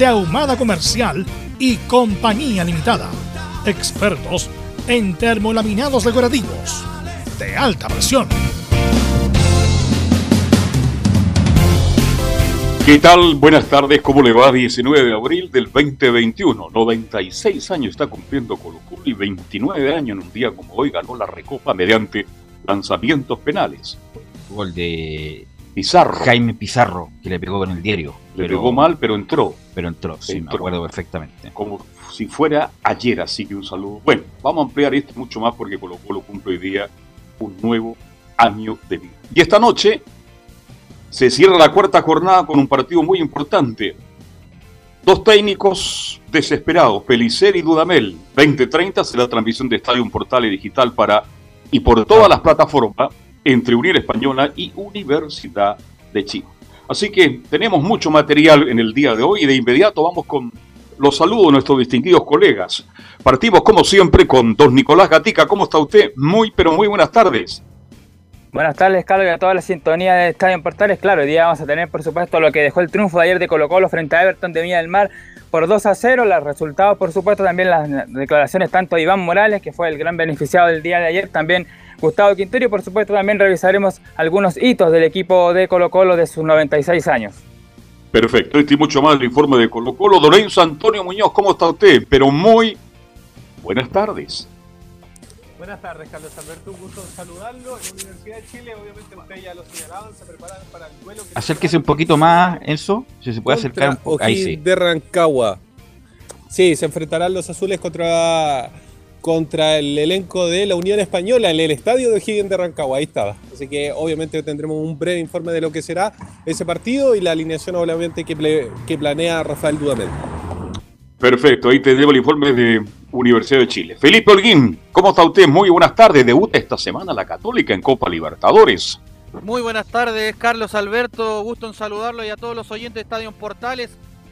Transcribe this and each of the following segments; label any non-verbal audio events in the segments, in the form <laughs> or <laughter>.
de Ahumada Comercial y Compañía Limitada. Expertos en termolaminados decorativos de alta presión. ¿Qué tal? Buenas tardes, ¿cómo le va? 19 de abril del 2021. 96 años está cumpliendo Colo Colo y 29 años en un día como hoy ganó la Recopa mediante lanzamientos penales. Gol de Pizarro. Jaime Pizarro, que le pegó con el diario. Le pegó mal, pero entró. Pero entró, sí, Entró. me acuerdo perfectamente. Como si fuera ayer, así que un saludo. Bueno, vamos a ampliar esto mucho más porque Colo Colo cumple hoy día un nuevo año de vida. Y esta noche se cierra la cuarta jornada con un partido muy importante. Dos técnicos desesperados, Pelicer y Dudamel. 2030 será transmisión de Estadio Portal y Digital para y por todas las plataformas entre Unión Española y Universidad de Chile. Así que tenemos mucho material en el día de hoy y de inmediato vamos con los saludos de nuestros distinguidos colegas. Partimos como siempre con don Nicolás Gatica. ¿Cómo está usted? Muy, pero muy buenas tardes. Buenas tardes, Carlos, y a toda la sintonía de Estadio en Portales. Claro, hoy día vamos a tener, por supuesto, lo que dejó el triunfo de ayer de Colo Colo frente a Everton de Viña del Mar por 2 a 0. Los resultados, por supuesto, también las declaraciones tanto de Iván Morales, que fue el gran beneficiado del día de ayer, también Gustavo Quintero, y por supuesto también revisaremos algunos hitos del equipo de Colo Colo de sus 96 años. Perfecto, este y mucho más del informe de Colo Colo. Lorenzo Antonio Muñoz, ¿cómo está usted? Pero muy buenas tardes. Buenas tardes, Carlos Alberto. Un gusto saludarlo. En la Universidad de Chile, obviamente, ustedes ya lo señalaban, se preparan para el duelo. que Acérquese un poquito más, Enzo, si se puede acercar un poco. Ahí sí. de Rancagua. Sí, se enfrentarán los azules contra, contra el elenco de la Unión Española en el estadio de O'Higgins de Rancagua. Ahí estaba. Así que obviamente tendremos un breve informe de lo que será ese partido y la alineación obviamente que, planea Rafael Dudamel. Perfecto, ahí tenemos el informe de Universidad de Chile. Felipe Holguín, ¿cómo está usted? Muy buenas tardes. Debuta esta semana la Católica en Copa Libertadores. Muy buenas tardes, Carlos Alberto. Gusto en saludarlo y a todos los oyentes de Estadio Portales.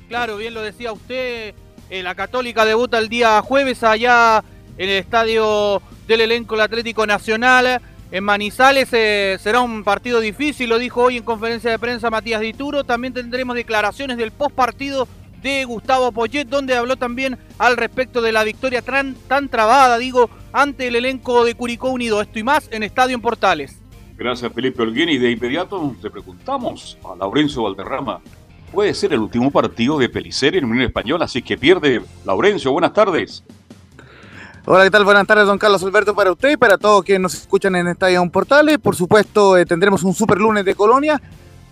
Claro, bien lo decía usted, eh, la Católica debuta el día jueves allá en el estadio del elenco del Atlético Nacional. En Manizales eh, será un partido difícil, lo dijo hoy en conferencia de prensa Matías Dituro. También tendremos declaraciones del post partido de Gustavo Poyet, donde habló también al respecto de la victoria tan, trabada, digo, ante el elenco de Curicó Unido. Esto y más en Estadio en Portales. Gracias, Felipe Holguín. Y de inmediato le preguntamos a Laurencio Valderrama. Puede ser el último partido de Pelicer en Unión Española, así que pierde Laurencio. Buenas tardes. Hola, ¿qué tal? Buenas tardes, don Carlos Alberto, para usted y para todos quienes nos escuchan en Estadio Portales. Por supuesto, eh, tendremos un super lunes de Colonia.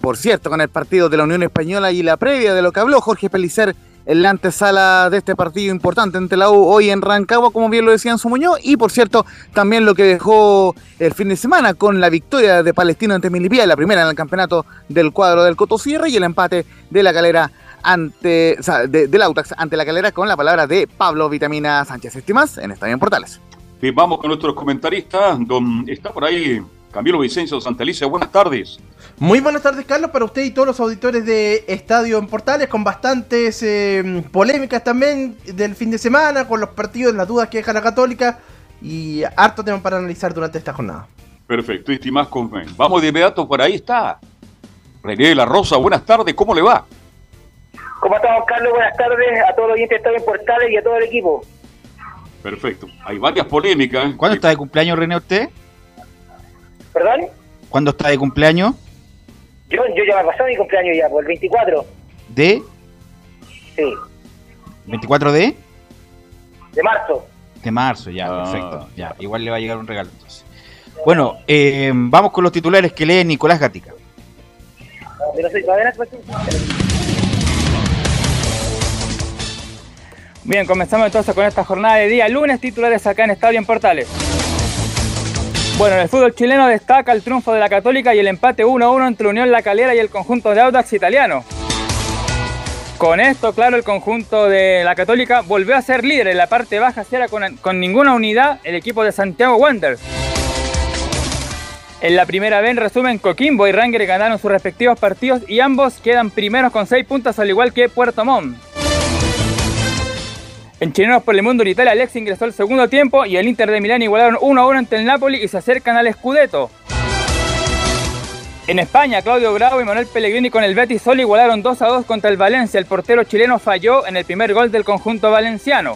Por cierto, con el partido de la Unión Española y la previa de lo que habló Jorge Pelicer en la antesala de este partido importante ante la U hoy en Rancagua, como bien lo decía en su Muñoz. Y por cierto, también lo que dejó el fin de semana con la victoria de Palestino ante Milipía, la primera en el campeonato del cuadro del Coto Sierra y el empate de la calera ante, o sea, de, del Autax ante la calera con la palabra de Pablo Vitamina Sánchez. Estimas en Estadio Portales. Bien, vamos con nuestros comentaristas. Don, está por ahí Camilo Vicencio Santalicia. Buenas tardes. Muy buenas tardes, Carlos, para usted y todos los auditores de Estadio en Portales, con bastantes eh, polémicas también del fin de semana, con los partidos, las dudas que deja la Católica y harto tema para analizar durante esta jornada. Perfecto, y más con Vamos de inmediato, por ahí está. René de la Rosa, buenas tardes, ¿cómo le va? ¿Cómo estamos, Carlos? Buenas tardes a todos los oyentes de Portales y a todo el equipo. Perfecto. Hay varias polémicas. ¿Cuándo está de cumpleaños, René, usted? ¿Perdón? ¿Cuándo está de cumpleaños? Yo, yo ya me pasó mi cumpleaños ya, por el 24. ¿De? Sí, ¿24 de? de marzo. De marzo, ya, Ah. perfecto. Ya, igual le va a llegar un regalo entonces. Bueno, eh, vamos con los titulares que lee Nicolás Gatica. Pero soy Bien, comenzamos entonces con esta jornada de día lunes, titulares acá en Estadio en Portales. Bueno, en el fútbol chileno destaca el triunfo de la Católica y el empate 1-1 entre Unión La Calera y el conjunto de Audax italiano. Con esto, claro, el conjunto de la Católica volvió a ser líder en la parte baja, cierra con, con ninguna unidad el equipo de Santiago Wanderers. En la primera vez, en resumen, Coquimbo y Ranger ganaron sus respectivos partidos y ambos quedan primeros con 6 puntos, al igual que Puerto Montt. En Chilenos por el Mundo en Italia, Alex ingresó al segundo tiempo y el Inter de Milán igualaron 1 a 1 ante el Napoli y se acercan al Scudetto. En España, Claudio Bravo y Manuel Pellegrini con el Betis solo igualaron 2 a 2 contra el Valencia. El portero chileno falló en el primer gol del conjunto valenciano.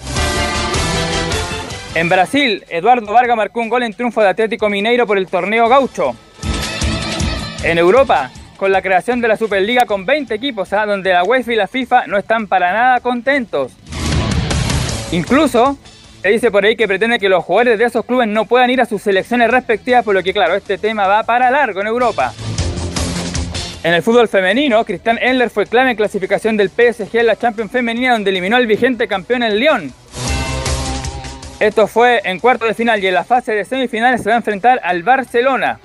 En Brasil, Eduardo Vargas marcó un gol en triunfo de Atlético Mineiro por el torneo gaucho. En Europa, con la creación de la Superliga con 20 equipos, ¿ah? donde la UEFA y la FIFA no están para nada contentos. Incluso se dice por ahí que pretende que los jugadores de esos clubes no puedan ir a sus selecciones respectivas, por lo que claro, este tema va para largo en Europa. En el fútbol femenino, Cristian Endler fue clave en clasificación del PSG en la Champions Femenina, donde eliminó al vigente campeón el Lyon. Esto fue en cuarto de final y en la fase de semifinales se va a enfrentar al Barcelona.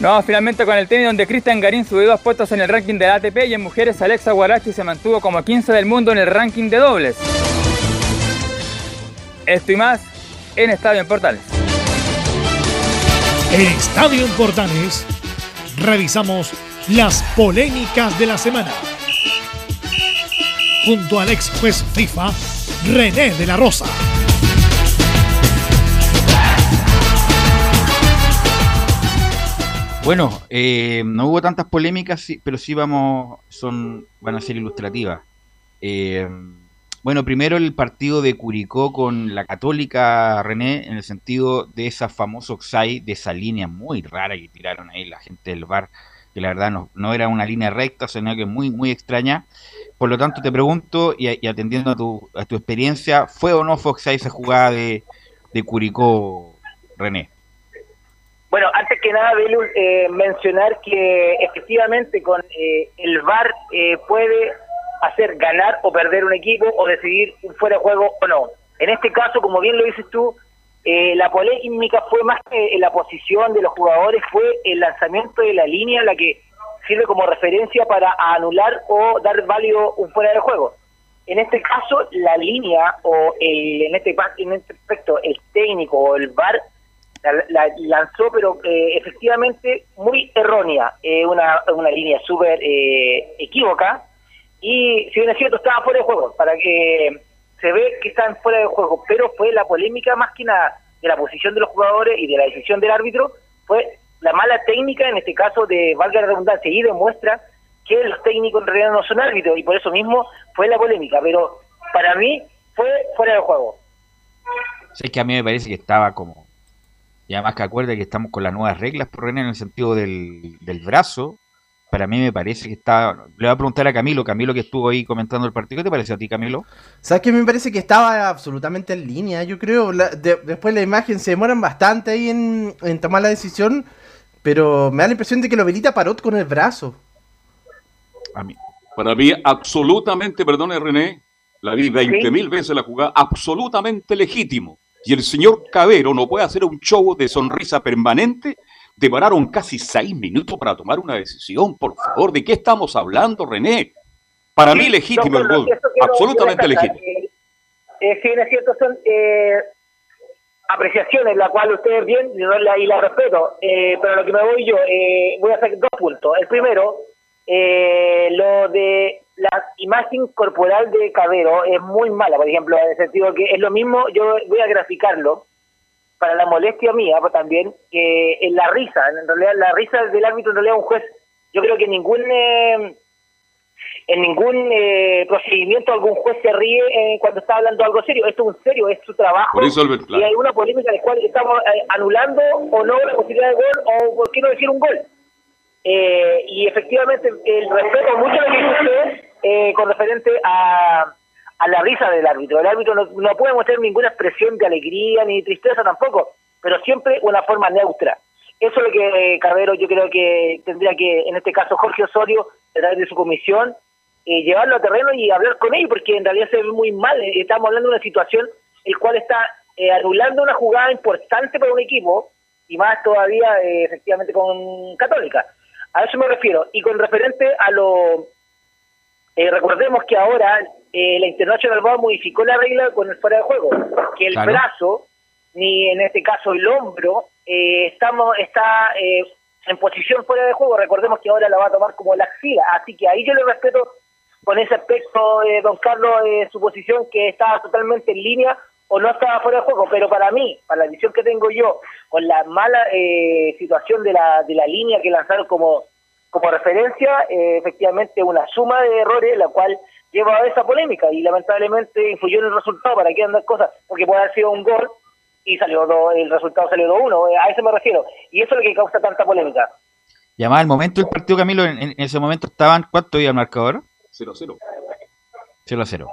Vamos finalmente con el tenis donde Cristian Garín subió dos puestos en el ranking del ATP y en mujeres Alexa Guarachi se mantuvo como 15 del mundo en el ranking de dobles. Esto y más en Estadio en Portales. En Estadio en Portales revisamos las polémicas de la semana. Junto al ex juez FIFA, René de la Rosa. Bueno, eh, no hubo tantas polémicas, pero sí vamos, son, van a ser ilustrativas. Eh, bueno, primero el partido de Curicó con la Católica, René, en el sentido de esa famosa Oxai, de esa línea muy rara que tiraron ahí la gente del bar, que la verdad no, no era una línea recta, sino que muy, muy extraña. Por lo tanto, te pregunto, y, y atendiendo a tu, a tu experiencia, ¿fue o no fue Oxai esa jugada de, de Curicó, René? Bueno, antes que nada, Belu, eh, mencionar que efectivamente con eh, el VAR eh, puede hacer ganar o perder un equipo o decidir un fuera de juego o no. En este caso, como bien lo dices tú, eh, la polémica fue más que la posición de los jugadores, fue el lanzamiento de la línea la que sirve como referencia para anular o dar válido un fuera de juego. En este caso, la línea o el, en este en este aspecto el técnico o el VAR la, la lanzó, pero eh, efectivamente muy errónea, eh, una, una línea súper eh, equívoca, y si bien es cierto, estaba fuera de juego, para que se ve que están fuera de juego, pero fue la polémica más que nada de la posición de los jugadores y de la decisión del árbitro, fue la mala técnica, en este caso de valga la redundancia, y demuestra que los técnicos en realidad no son árbitros, y por eso mismo fue la polémica, pero para mí fue fuera de juego. Sé que a mí me parece que estaba como. Y además que acuerde que estamos con las nuevas reglas, por René, en el sentido del, del brazo. Para mí me parece que está. Le voy a preguntar a Camilo, Camilo que estuvo ahí comentando el partido. ¿Qué te parece a ti, Camilo? ¿Sabes qué? Me parece que estaba absolutamente en línea, yo creo. La- de- después la imagen se demoran bastante ahí en, en tomar la decisión, pero me da la impresión de que lo habilita Parot con el brazo. A mí. Para mí, absolutamente, perdone René, la vi 20 mil veces la jugada, absolutamente legítimo. Y el señor Cabero no puede hacer un show de sonrisa permanente. Demoraron casi seis minutos para tomar una decisión. Por favor, ¿de qué estamos hablando, René? Para mí, legítimo el gol. Absolutamente legítimo. eh, eh, sí, es cierto, son eh, apreciaciones, la cual ustedes bien, y no la- y la respeto, eh, pero a lo que me voy yo, eh, voy a hacer dos puntos. El primero, eh, lo de la imagen corporal de Cabero es muy mala, por ejemplo, en el sentido que es lo mismo, yo voy a graficarlo, para la molestia mía pues, también, que en la risa, en realidad la risa del árbitro en realidad un juez, yo creo que ningún... eh, en ningún eh, procedimiento algún juez se ríe eh, cuando está hablando algo serio. Esto es un serio, es su trabajo. Albert, claro. Y hay una polémica en la cual estamos eh, anulando o no la posibilidad de gol o por qué no decir un gol. Eh, y efectivamente, el respeto mucho lo que dice usted eh, con referente a, a la risa del árbitro. El árbitro no, no puede mostrar ninguna expresión de alegría ni de tristeza tampoco, pero siempre una forma neutra. Eso es lo que Carrero yo creo que tendría que, en este caso Jorge Osorio, través de su comisión, eh, llevarlo a terreno y hablar con ellos, porque en realidad se ve muy mal. Estamos hablando de una situación el cual está eh, anulando una jugada importante para un equipo, y más todavía eh, efectivamente con Católica. A eso me refiero. Y con referente a lo... eh, recordemos que ahora eh, la International Board modificó la regla con el fuera de juego, que el Claro. brazo, ni en este caso el hombro, eh, estamos está eh, en posición fuera de juego. Recordemos que ahora la va a tomar como la axila, así que ahí yo le respeto con ese aspecto, eh, don Carlos, eh, su posición que estaba totalmente en línea o no estaba fuera de juego, pero para mí, para la visión que tengo yo, con la mala eh, situación de la, de la línea que lanzaron como, como referencia, eh, efectivamente una suma de errores, la cual lleva a esa polémica y lamentablemente influyó en el resultado, para qué andar cosas, porque puede haber sido un gol y salió do- el resultado salió 2-1, eh, a eso me refiero, y eso es lo que causa tanta polémica. Y además, al momento del partido, Camilo, en, en ese momento estaban, ¿cuánto iba el marcador? 0-0. 0 a 0.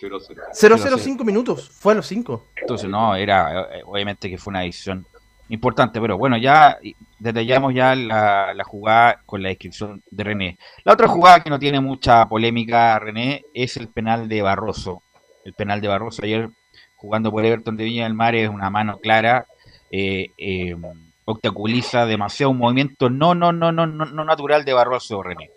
0-0. 0-0-5 minutos, fue a los 5. Entonces, no, era, eh, obviamente que fue una decisión importante, pero bueno, ya detallamos ya la, la jugada con la descripción de René. La otra jugada que no tiene mucha polémica, René, es el penal de Barroso. El penal de Barroso ayer jugando por Everton de Viña del Mar es una mano clara, eh, eh, obstaculiza demasiado un movimiento no, no, no, no, no, no natural de Barroso, René.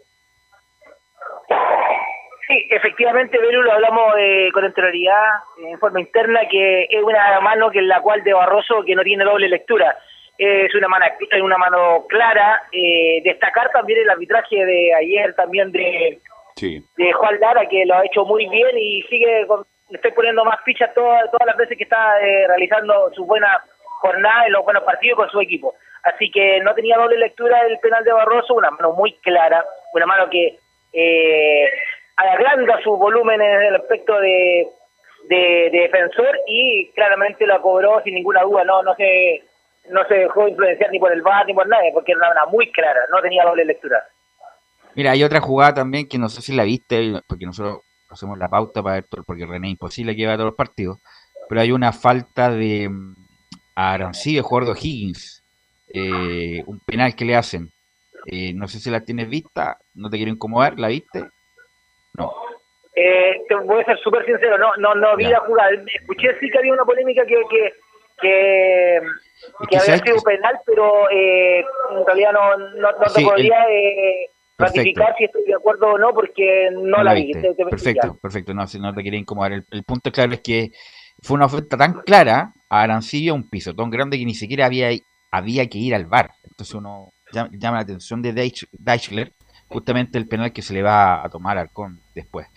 Sí, efectivamente, Belu, lo hablamos eh, con anterioridad, eh, en forma interna, que es una mano que en la cual de Barroso que no tiene doble lectura. Eh, es una mano, una mano clara. eh, destacar también el arbitraje de ayer, también de, Sí. de Juan Lara, que lo ha hecho muy bien y sigue, con- le estoy poniendo más fichas todas, todas las veces que está eh, realizando su buena jornada en los buenos partidos con su equipo. Así que no tenía doble lectura el penal de Barroso, una mano muy clara, una mano que eh, agranda su volumen en el aspecto de, de, de defensor y claramente la cobró sin ninguna duda, no no se no se dejó influenciar ni por el VAR ni por nadie, porque era una muy clara, no tenía doble lectura. Mira, hay otra jugada también que no sé si la viste, porque nosotros hacemos la pauta para ver todo, porque René es imposible que vea todos los partidos, pero hay una falta de mm, a Arancibia, jugador de Higgins, un penal que le hacen. Eh, no sé si la tienes vista, no te quiero incomodar, ¿la viste? No. Eh, te voy a ser súper sincero, no no no vi Ya. la jugada. Escuché sí que había una polémica que que, que, que había sido que- penal, pero eh, en realidad no, no, no te Sí, el- podría eh, ratificar si estoy de acuerdo o no, porque no, No la vi. viste. te- te- Perfecto, perfecto. No, si no te quería incomodar. El, el punto claro es que fue una oferta tan clara a Arancibia, un piso tan grande que ni siquiera había, había que ir al bar. Entonces uno llama, llama la atención de Deich- Deichler, justamente el penal que se le va a tomar al Con después.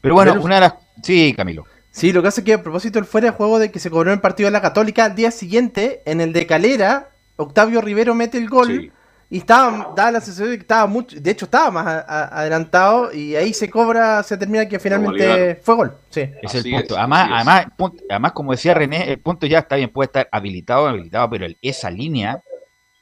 Pero bueno, Pero- una de las... Sí, Camilo. Sí, lo que hace es que a propósito del fuera de juego de que se cobró en el partido de la Católica, al día siguiente, en el de Calera, Octavio Rivero mete el gol Sí. y estaba, daba la sensación de que estaba mucho, de hecho estaba más a- a- adelantado y ahí se cobra, se termina que finalmente fue gol. Sí. Es Así el punto. es, además, es. además, punto- además, como decía René, el punto ya está bien, puede estar habilitado, habilitado, pero el- esa línea,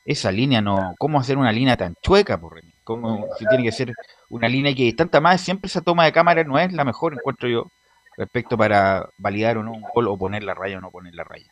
esa línea no, ¿cómo hacer una línea tan chueca, por René? ¿Cómo, si tiene que ser una línea que más, siempre esa toma de cámara no es la mejor, encuentro yo, respecto para validar o no un gol o poner la raya o no poner la raya.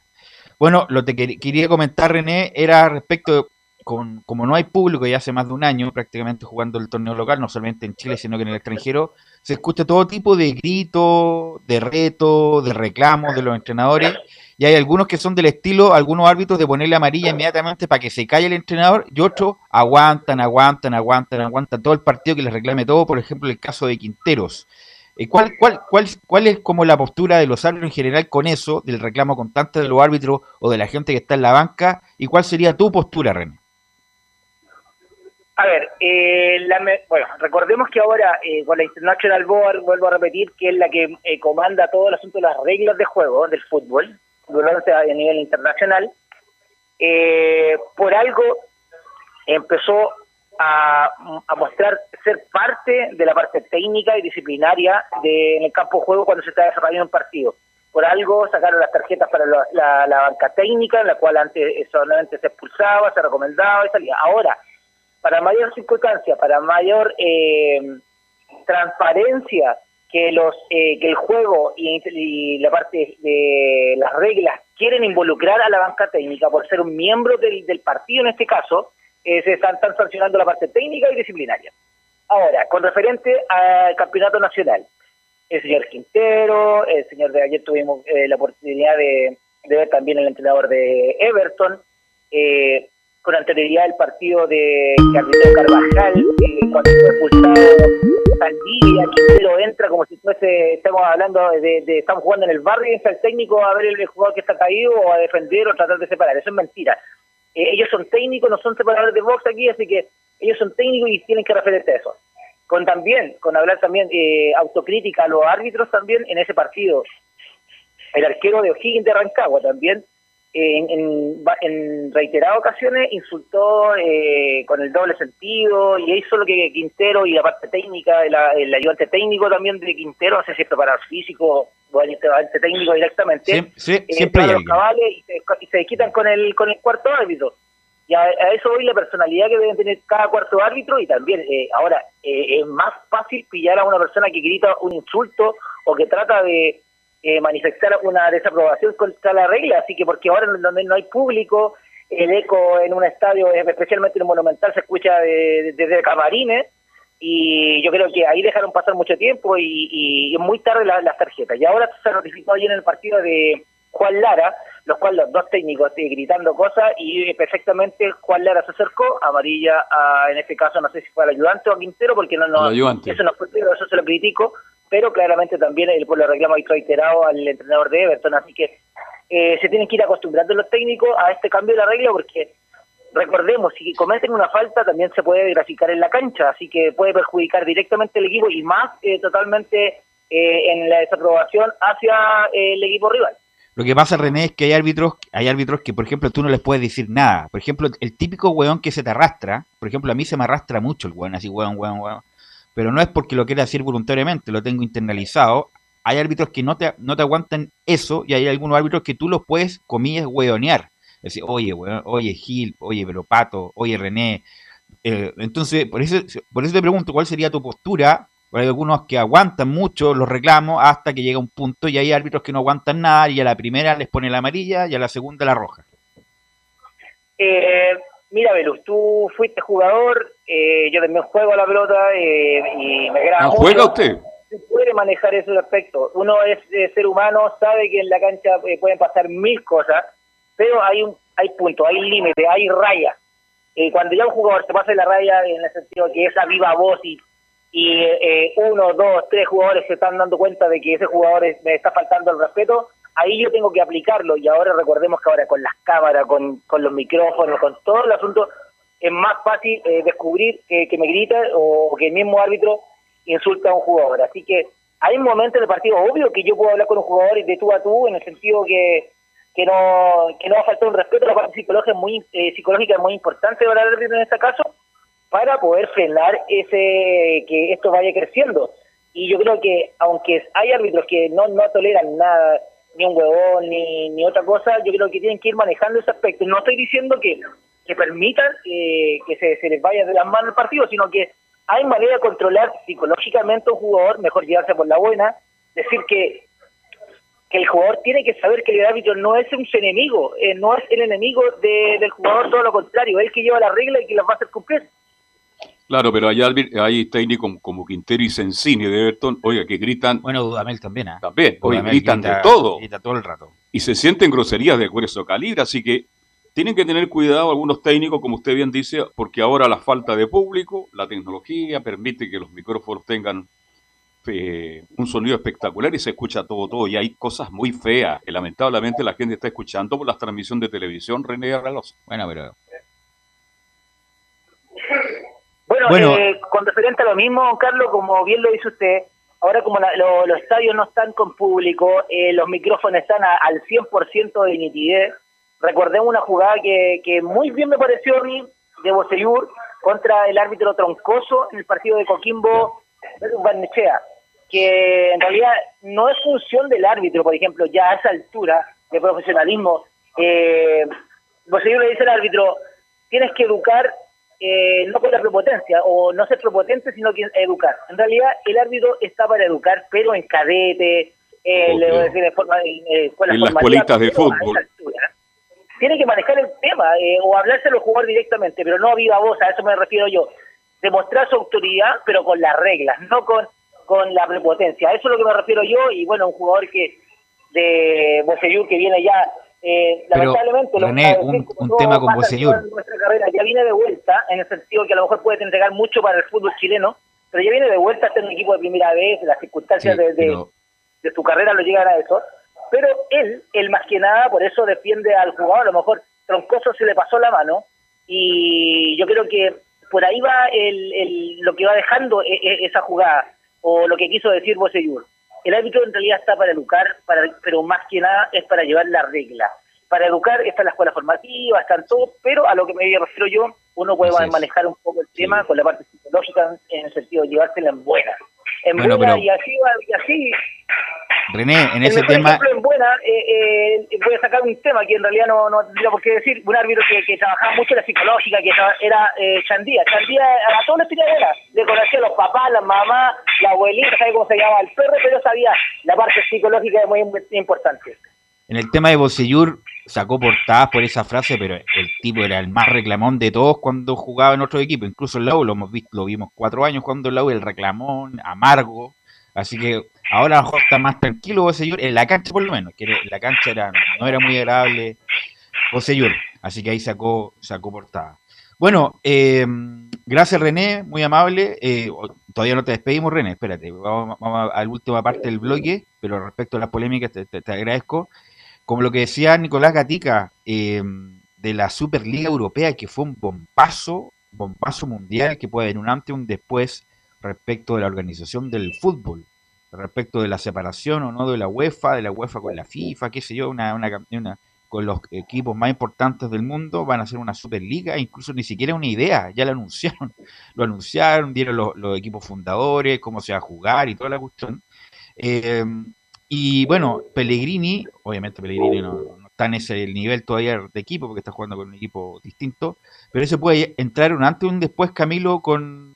Bueno, lo que quer- quería comentar, René, era respecto, de- con, como no hay público ya hace más de un año prácticamente jugando el torneo local, no solamente en Chile, sino que en el extranjero, se escucha todo tipo de gritos, de retos, de reclamos de los entrenadores, y hay algunos que son del estilo, algunos árbitros de ponerle amarilla inmediatamente para que se calle el entrenador, y otros aguantan, aguantan, aguantan, aguantan todo el partido que les reclame todo, por ejemplo, el caso de Quinteros. Eh, ¿Cuál, cuál, cuál, ¿Cuál es como la postura de los árbitros en general con eso, del reclamo constante de los árbitros o de la gente que está en la banca? ¿Y cuál sería tu postura, René? A ver, eh, la bueno, recordemos que ahora eh, con la International Board, vuelvo a repetir, que es la que eh, comanda todo el asunto de las reglas de juego del fútbol, durante a nivel internacional, eh, por algo empezó a, mostrar ser parte de la parte técnica y disciplinaria de, en el campo de juego cuando se está desarrollando un partido. Por algo sacaron las tarjetas para la, la- la banca técnica, en la cual antes solamente se expulsaba, se recomendaba y salía. Ahora, para mayor circunstancia, para mayor eh, transparencia que los eh, que el juego y, la parte de las reglas quieren involucrar a la banca técnica por ser un miembro del, partido en este caso, eh, se están, están sancionando la parte técnica y disciplinaria. Ahora, con referente al campeonato nacional, el señor Quintero, el señor de ayer tuvimos eh, la oportunidad de, de ver también el entrenador de Everton, eh, con anterioridad el partido de arbitró Carvajal, eh, cuando fue expulsado Saldivia, Quintero entra como si fuese, estamos hablando de, estamos jugando en el barrio y entra el técnico a ver el jugador que está caído o a defender o tratar de separar, eso es mentira. Eh, ellos son técnicos, no son separadores de box aquí, así que ellos son técnicos y tienen que referirse a eso. Con también, con hablar también eh, autocrítica a los árbitros también en ese partido. El arquero de O'Higgins de Rancagua también en, en, en reiteradas ocasiones insultó eh, con el doble sentido y hizo lo que Quintero y la parte técnica, el, el ayudante técnico también de Quintero, no sé si es preparador físico o ayudante técnico directamente, sí, eh, siempre hay toman los alguien. cabales y se, y se quitan con el con el cuarto árbitro. Y a, a eso voy la personalidad que deben tener cada cuarto árbitro y también eh, ahora eh, es más fácil pillar a una persona que grita un insulto o que trata de eh, manifestar una desaprobación contra la regla, así que porque ahora donde no hay público, el eco en un estadio, eh, especialmente en un monumental, se escucha de- de- desde camarines. Y yo creo que ahí dejaron pasar mucho tiempo y, y- muy tarde la- las tarjetas. Y ahora se notificó ayer en el partido de Juan Lara, los cuales los dos técnicos eh, gritando cosas y eh, perfectamente Juan Lara se acercó, amarilla a, en este caso no sé si fue al ayudante o a Quintero, porque no, no eso no fue eso se lo critico, pero claramente también el pueblo reclama y reiterado al entrenador de Everton, así que eh, se tienen que ir acostumbrando los técnicos a este cambio de la regla porque recordemos, si cometen una falta también se puede graficar en la cancha, así que puede perjudicar directamente al equipo y más eh, totalmente eh, en la desaprobación hacia eh, el equipo rival. Lo que pasa, René, es que hay árbitros, hay árbitros que, por ejemplo, tú no les puedes decir nada. Por ejemplo, el típico weón que se te arrastra, por ejemplo, a mí se me arrastra mucho el weón, así weón, weón, weón. Pero no es porque lo quiera decir voluntariamente, lo tengo internalizado. Hay árbitros que no te, no te aguantan eso y hay algunos árbitros que tú los puedes, comillas, weonear. Es decir, oye, weón, oye, Gil, oye, pero Pato, oye, René. Eh, entonces, por eso, por eso te pregunto, ¿cuál sería tu postura? Porque hay algunos que aguantan mucho los reclamos hasta que llega un punto y hay árbitros que no aguantan nada y a la primera les pone la amarilla y a la segunda la roja. Eh, mira, Velus, tú fuiste jugador, eh, yo también juego a la pelota eh, y me ¿No mucho. juega usted? se puede manejar esos aspectos. Uno es eh, ser humano, sabe que en la cancha eh, pueden pasar mil cosas, pero hay un hay puntos, hay límites, hay rayas. Eh, cuando ya un jugador se pasa de la raya en el sentido de que esa viva voz y, y eh, uno, dos, tres jugadores se están dando cuenta de que ese jugador es- me está faltando el respeto, ahí yo tengo que aplicarlo y ahora recordemos que ahora con las cámaras, con, con los micrófonos, con todo el asunto, es más fácil eh, descubrir que, me grita o que el mismo árbitro insulta a un jugador. Así que hay un momento en el partido obvio que yo puedo hablar con un jugador de tú a tú en el sentido que que no que no va a faltar un respeto la parte psicológica es muy eh, psicológica muy importante para el árbitro en este caso para poder frenar ese que esto vaya creciendo y yo creo que aunque hay árbitros que no no toleran nada ni un huevón ni, ni otra cosa yo creo que tienen que ir manejando ese aspecto no estoy diciendo que que permitan eh, que se, se les vaya de las manos el partido sino que hay manera de controlar psicológicamente a un jugador mejor llevarse por la buena decir que que el jugador tiene que saber que el árbitro no es un enemigo, eh, no es el enemigo de- del jugador, todo lo contrario, es el que lleva la regla y que las va a hacer cumplir. Claro, pero hay, hay técnicos como Quintero y Sensini de Everton, oiga, que gritan Bueno, Dudamel también, ¿ah? también, gritan grita- de todo grita todo el rato. y se sienten groserías de grueso calibre, así que tienen que tener cuidado algunos técnicos, como usted bien dice, porque ahora la falta de público, la tecnología permite que los micrófonos tengan eh, un sonido espectacular y se escucha todo, todo, y hay cosas muy feas que lamentablemente la gente está escuchando por las transmisiones de televisión, René Arrelos. Bueno, pero Bueno, Bueno. eh, con referente a lo mismo, Carlos, como bien lo dice usted, ahora como la- lo- los estadios no están con público, eh, los micrófonos están a- al 100% de nitidez. Recordemos una jugada que, que muy bien me pareció a mí de Bocellur contra el árbitro Troncoso en el partido de Coquimbo versus Barnechea, que en realidad no es función del árbitro, por ejemplo, ya a esa altura de profesionalismo. Eh, Bocellur le dice al árbitro, tienes que educar eh, no con la prepotencia, o no ser prepotente, sino que educar. En realidad, el árbitro está para educar, pero en cadete, eh, le voy a decir, en, forma, eh, en las escuelitas de fútbol. Tiene que manejar el tema, eh, o hablárselo jugar directamente, pero no a viva voz, a eso me refiero yo. Demostrar su autoridad, pero con las reglas, no con, con la prepotencia. A eso es lo que me refiero yo, y bueno, un jugador que de Bocellur que viene ya eh, lamentablemente, René, un, un tema con Nuestra carrera ya viene de vuelta, en el sentido que a lo mejor puede entregar mucho para el fútbol chileno, pero ya viene de vuelta a ser un equipo de primera vez, las circunstancias de, de, su carrera lo llegan a eso. Pero él, él más que nada, por eso defiende al jugador, a lo mejor Troncoso se le pasó la mano, y yo creo que por ahí va el, el, lo que va dejando e, e, esa jugada, o lo que quiso decir Boseyur el árbitro en realidad está para educar, para, pero más que nada es para llevar la regla. Para educar está la escuela formativa, están todos, pero a lo que me refiero yo, uno puede manejar un poco el tema con la parte psicológica en el sentido de llevársela en buena. En buena y así, y así René, en ese tema. en buena, eh, eh, voy a sacar un tema que en realidad no, no tendría por qué decir. Un árbitro que, que trabajaba mucho en la psicológica, que era eh, Chandía. Chandía a todos los tiradores. Le conocía a los papás, las mamás, la abuelita, sabe cómo se llamaba el perro, pero sabía la parte psicológica es muy importante. En el tema de Bocellur sacó portadas por esa frase, pero el tipo era el más reclamón de todos cuando jugaba en otro equipo. Incluso el Lau lo hemos visto, lo vimos cuatro años cuando el Lau, el reclamón, amargo. Así que Ahora mejor está más tranquilo señor en la cancha por lo menos, que la cancha era, no era muy agradable señor así que ahí sacó, sacó portada. Bueno, eh, gracias René, muy amable. Eh, todavía no te despedimos René, espérate, vamos, a la última parte del bloque, pero respecto a las polémicas te, agradezco. Como lo que decía Nicolás Gatica eh, de la Superliga Europea, que fue un bombazo, bombazo mundial que puede haber un antes y un después respecto de la organización del fútbol respecto de la separación o no de la UEFA, de la UEFA con la FIFA, qué sé yo, una, una, con los equipos más importantes del mundo, van a hacer una Superliga, incluso ni siquiera una idea, ya <laughs> lo anunciaron, lo anunciaron, dieron los, equipos fundadores, cómo se va a jugar y toda la cuestión. Eh, y bueno, Pellegrini, obviamente Pellegrini no, está en ese nivel todavía de equipo porque está jugando con un equipo distinto, pero ese puede entrar un antes y un después, Camilo, con,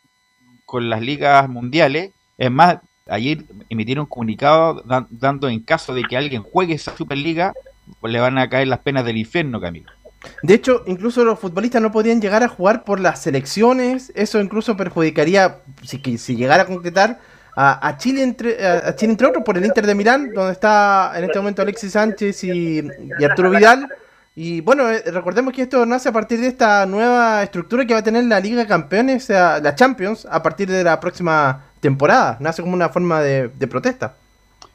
con las ligas mundiales. Es más, ayer emitieron un comunicado dando en caso de que alguien juegue esa Superliga, le van a caer las penas del infierno, Camilo. De hecho, incluso los futbolistas no podían llegar a jugar por las selecciones. Eso incluso perjudicaría, si, si llegara a concretar, a, Chile entre a Chile entre otros por el Inter de Milán, donde está en este momento Alexis Sánchez y, Arturo Vidal. Y bueno, eh, recordemos que esto nace a partir de esta nueva estructura que va a tener la Liga de Campeones, la Champions, a partir de la próxima temporada. Nace como una forma de, protesta.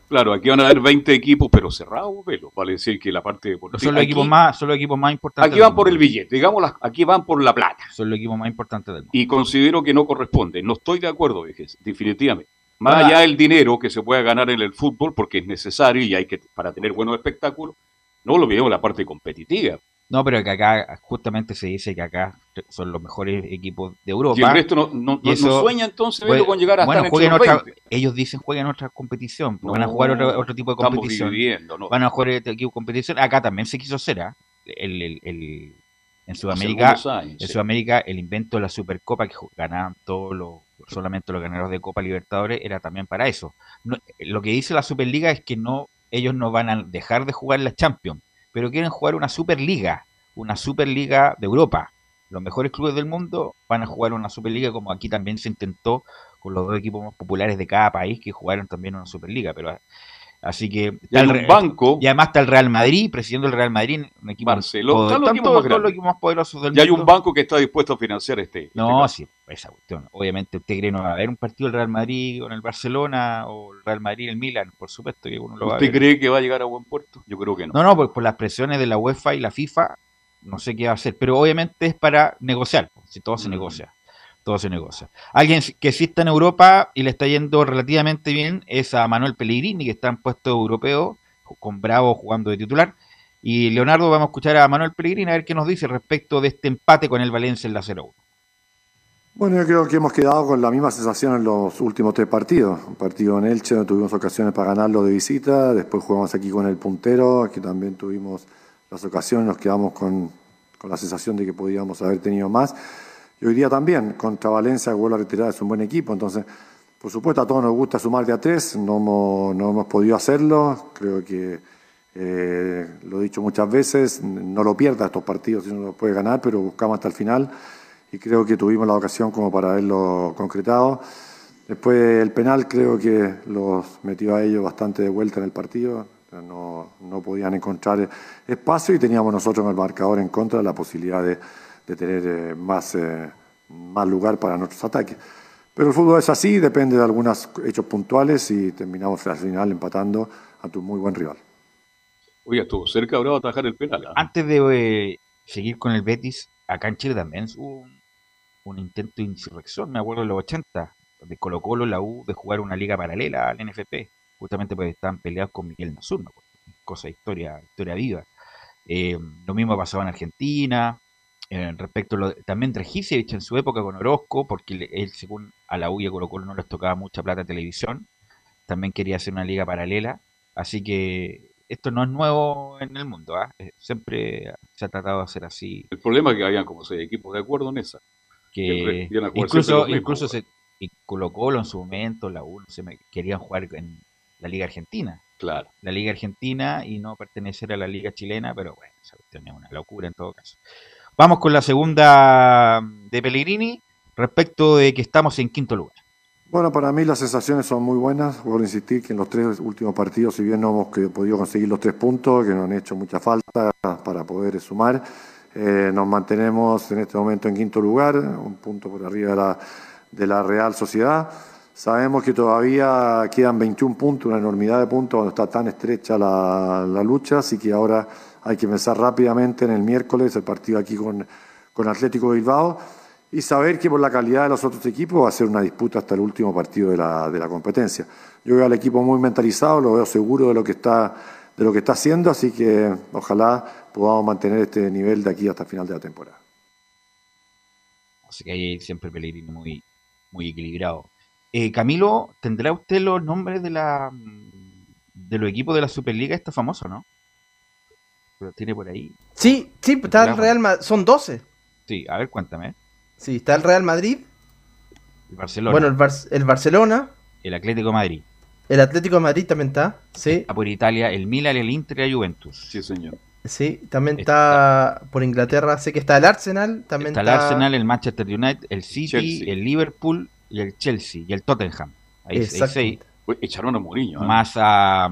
Claro, aquí van a haber 20 equipos, pero cerrados, pero vale decir que la parte deportiva. Son los equipos más, son los equipos más importantes. Aquí van por el billete, digamos, aquí van por la plata. Son los equipos más importantes del mundo. Y considero que no corresponde. No estoy de acuerdo, definitivamente. Más allá del dinero que se pueda ganar en el fútbol, porque es necesario y hay que, para tener buenos espectáculos, no lo en la parte competitiva. No, pero que acá justamente se dice que acá son los mejores equipos de Europa. Y el resto no, no, sueña entonces con llegar hasta bueno, otra, Ellos dicen jueguen otra competición, van a jugar otro, tipo de competición. Van a jugar este equipo de competición. Acá también se quiso hacer, ¿ah? el, el, el, en Sudamérica, en Sudamérica el invento de la Supercopa que ganaban todos los solamente los ganadores de Copa Libertadores era también para eso. lo que dice la Superliga es que no ellos no van a dejar de jugar la Champions pero quieren jugar una Superliga, una Superliga de Europa. Los mejores clubes del mundo van a jugar una Superliga como aquí también se intentó con los dos equipos más populares de cada país que jugaron también una Superliga, pero así que y el banco y además está el Real Madrid, presidiendo el Real Madrid, un equipo Barcelona, los equipos más, poderosos del mundo. Y hay un banco que está dispuesto a financiar este. este no, sí, esa cuestión. Obviamente usted cree no va a haber un partido del Real Madrid con el Barcelona o el Real Madrid el Milan, por supuesto que uno lo va a ver. ¿Usted cree que va a llegar a buen puerto? Yo creo que no. No, no, por, por las presiones de la UEFA y la FIFA, no sé qué va a hacer, pero obviamente es para negociar, si todo se mm. negocia. Todo se negocia. Alguien que sí está en Europa y le está yendo relativamente bien es a Manuel Pellegrini, que está en puesto europeo, con Bravo jugando de titular. Y Leonardo, vamos a escuchar a Manuel Pellegrini a ver qué nos dice respecto de este empate con el Valencia en la 0-1. Bueno, yo creo que hemos quedado con la misma sensación en los últimos tres partidos. Un partido en Elche, donde tuvimos ocasiones para ganarlo de visita, después jugamos aquí con el puntero, aquí también tuvimos las ocasiones, nos quedamos con, con la sensación de que podíamos haber tenido más. Y hoy día también, contra Valencia, que vuelve a retirar, es un buen equipo. Entonces, por supuesto, a todos nos gusta sumar de a tres, no hemos, no hemos podido hacerlo. Creo que, eh, lo he dicho muchas veces, no lo pierda estos partidos si no lo puede ganar, pero buscamos hasta el final y creo que tuvimos la ocasión como para haberlo concretado. Después el penal creo que los metió a ellos bastante de vuelta en el partido, no, no podían encontrar espacio y teníamos nosotros en el marcador en contra la posibilidad de, de tener eh, más, eh, más lugar para nuestros ataques. Pero el fútbol es así, depende de algunos hechos puntuales y terminamos al final empatando a tu muy buen rival. Oye, estuvo cerca ahora de atajar el penal. ¿ah? Antes de eh, seguir con el Betis, acá en Chile también hubo un, un intento de insurrección, me acuerdo de los 80, de Colo Colo, la U, de jugar una liga paralela al NFP, justamente porque estaban peleados con Miguel acuerdo. cosa de historia, historia viva. Eh, lo mismo pasaba en Argentina, eh, respecto a lo, también Trejicevic en su época con Orozco, porque él, según a la U y a Colo Colo no les tocaba mucha plata en televisión, también quería hacer una liga paralela, así que esto no es nuevo en el mundo, ¿ah? Eh, siempre se ha tratado de hacer así, El problema es que habían como seis equipos de acuerdo en esa. Que siempre incluso, incluso pues. se y Colo Colo en su momento, la U, sé, me- querían jugar en la Liga Argentina, Claro. la Liga Argentina y no pertenecer a la Liga Chilena, pero bueno, esa cuestión es una locura en todo caso. Vamos con la segunda de Pellegrini respecto de que estamos en quinto lugar. Bueno, para mí las sensaciones son muy buenas. Vuelvo a insistir que en los tres últimos partidos, si bien no hemos podido conseguir los tres puntos, que nos han hecho mucha falta para poder sumar, eh, nos mantenemos en este momento en quinto lugar, un punto por arriba de la, de la Real Sociedad. Sabemos que todavía quedan 21 puntos, una enormidad de puntos cuando está tan estrecha la, lucha, así que ahora hay que pensar rápidamente en el miércoles, el partido aquí con, con Atlético Bilbao, y saber que por la calidad de los otros equipos va a ser una disputa hasta el último partido de la, de la competencia. Yo veo al equipo muy mentalizado, lo veo seguro de lo que está, de lo que está haciendo, así que ojalá podamos mantener este nivel de aquí hasta el final de la temporada. Así que ahí siempre Pellegrini muy, muy equilibrado. Eh, Camilo, ¿tendrá usted los nombres de la de los equipos de la Superliga? Está famoso, ¿no? Lo tiene por ahí. Sí, sí, está el. Real Madrid. Son 12. Sí, a ver, cuéntame. Sí, está el Real Madrid. El Barcelona, Bueno, el, Bar- el Barcelona. el Atlético de Madrid, El Atlético de Madrid también está. Sí, a por Italia, el Milan, el Inter y la Juventus. Sí, señor. sí. También está por Inglaterra. Sé que está el Arsenal. También Está está, el Arsenal, el Manchester United, el City, Chelsea. el Liverpool y el Chelsea y el Tottenham. Ahí, ahí. Oye, echaron a Mourinho. ¿eh? Más a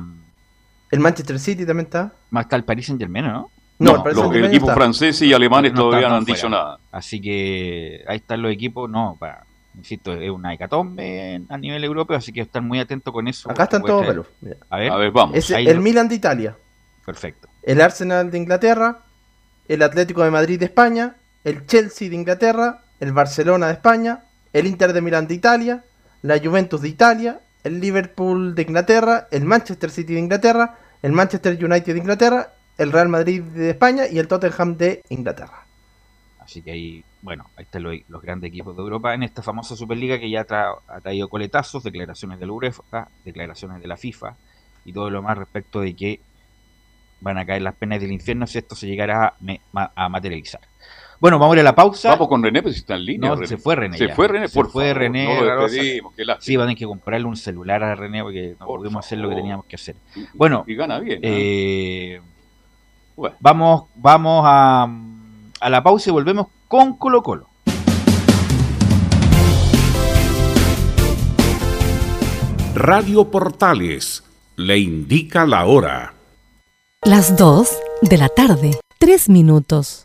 El Manchester City también está. más está el Paris Saint Germain, ¿no? No, No, el Paris los equipos está. franceses y alemanes No todavía no han fuera. dicho nada. Así que ahí están los equipos, no, para, insisto, es una hecatombe a nivel europeo, así que están muy atentos con eso. Acá están todos pelos. A ver, A ver, vamos. Es el Milan de Italia. perfecto. El Arsenal de Inglaterra. El Atlético de Madrid de España. El Chelsea de Inglaterra. El Barcelona de España. El Inter de Milán de Italia. La Juventus de Italia. El Liverpool de Inglaterra. El Manchester City de Inglaterra. El Manchester United de Inglaterra. El Real Madrid de España. Y el Tottenham de Inglaterra. Así que ahí, bueno, ahí están los, grandes equipos de Europa en esta famosa Superliga que ya ha traído coletazos, declaraciones de la UEFA, declaraciones de la FIFA y todo lo más respecto de que van a caer las penas del infierno si esto se llegara a materializar. Bueno, vamos a ir a la pausa. Vamos con René, pues si está en línea. No, René. se fue René Se ya. fue René, Se por fue favor, René No lo despedimos, qué lástima. Sí, van a tener que comprarle un celular a René porque no Por pudimos hacer lo que teníamos que hacer. Y- Bueno, Y gana bien. ¿ah? Eh, Bueno. vamos vamos a, a la pausa y volvemos con Colo Colo. Radio Portales le indica la hora. Las 2 de la tarde, 3 minutos.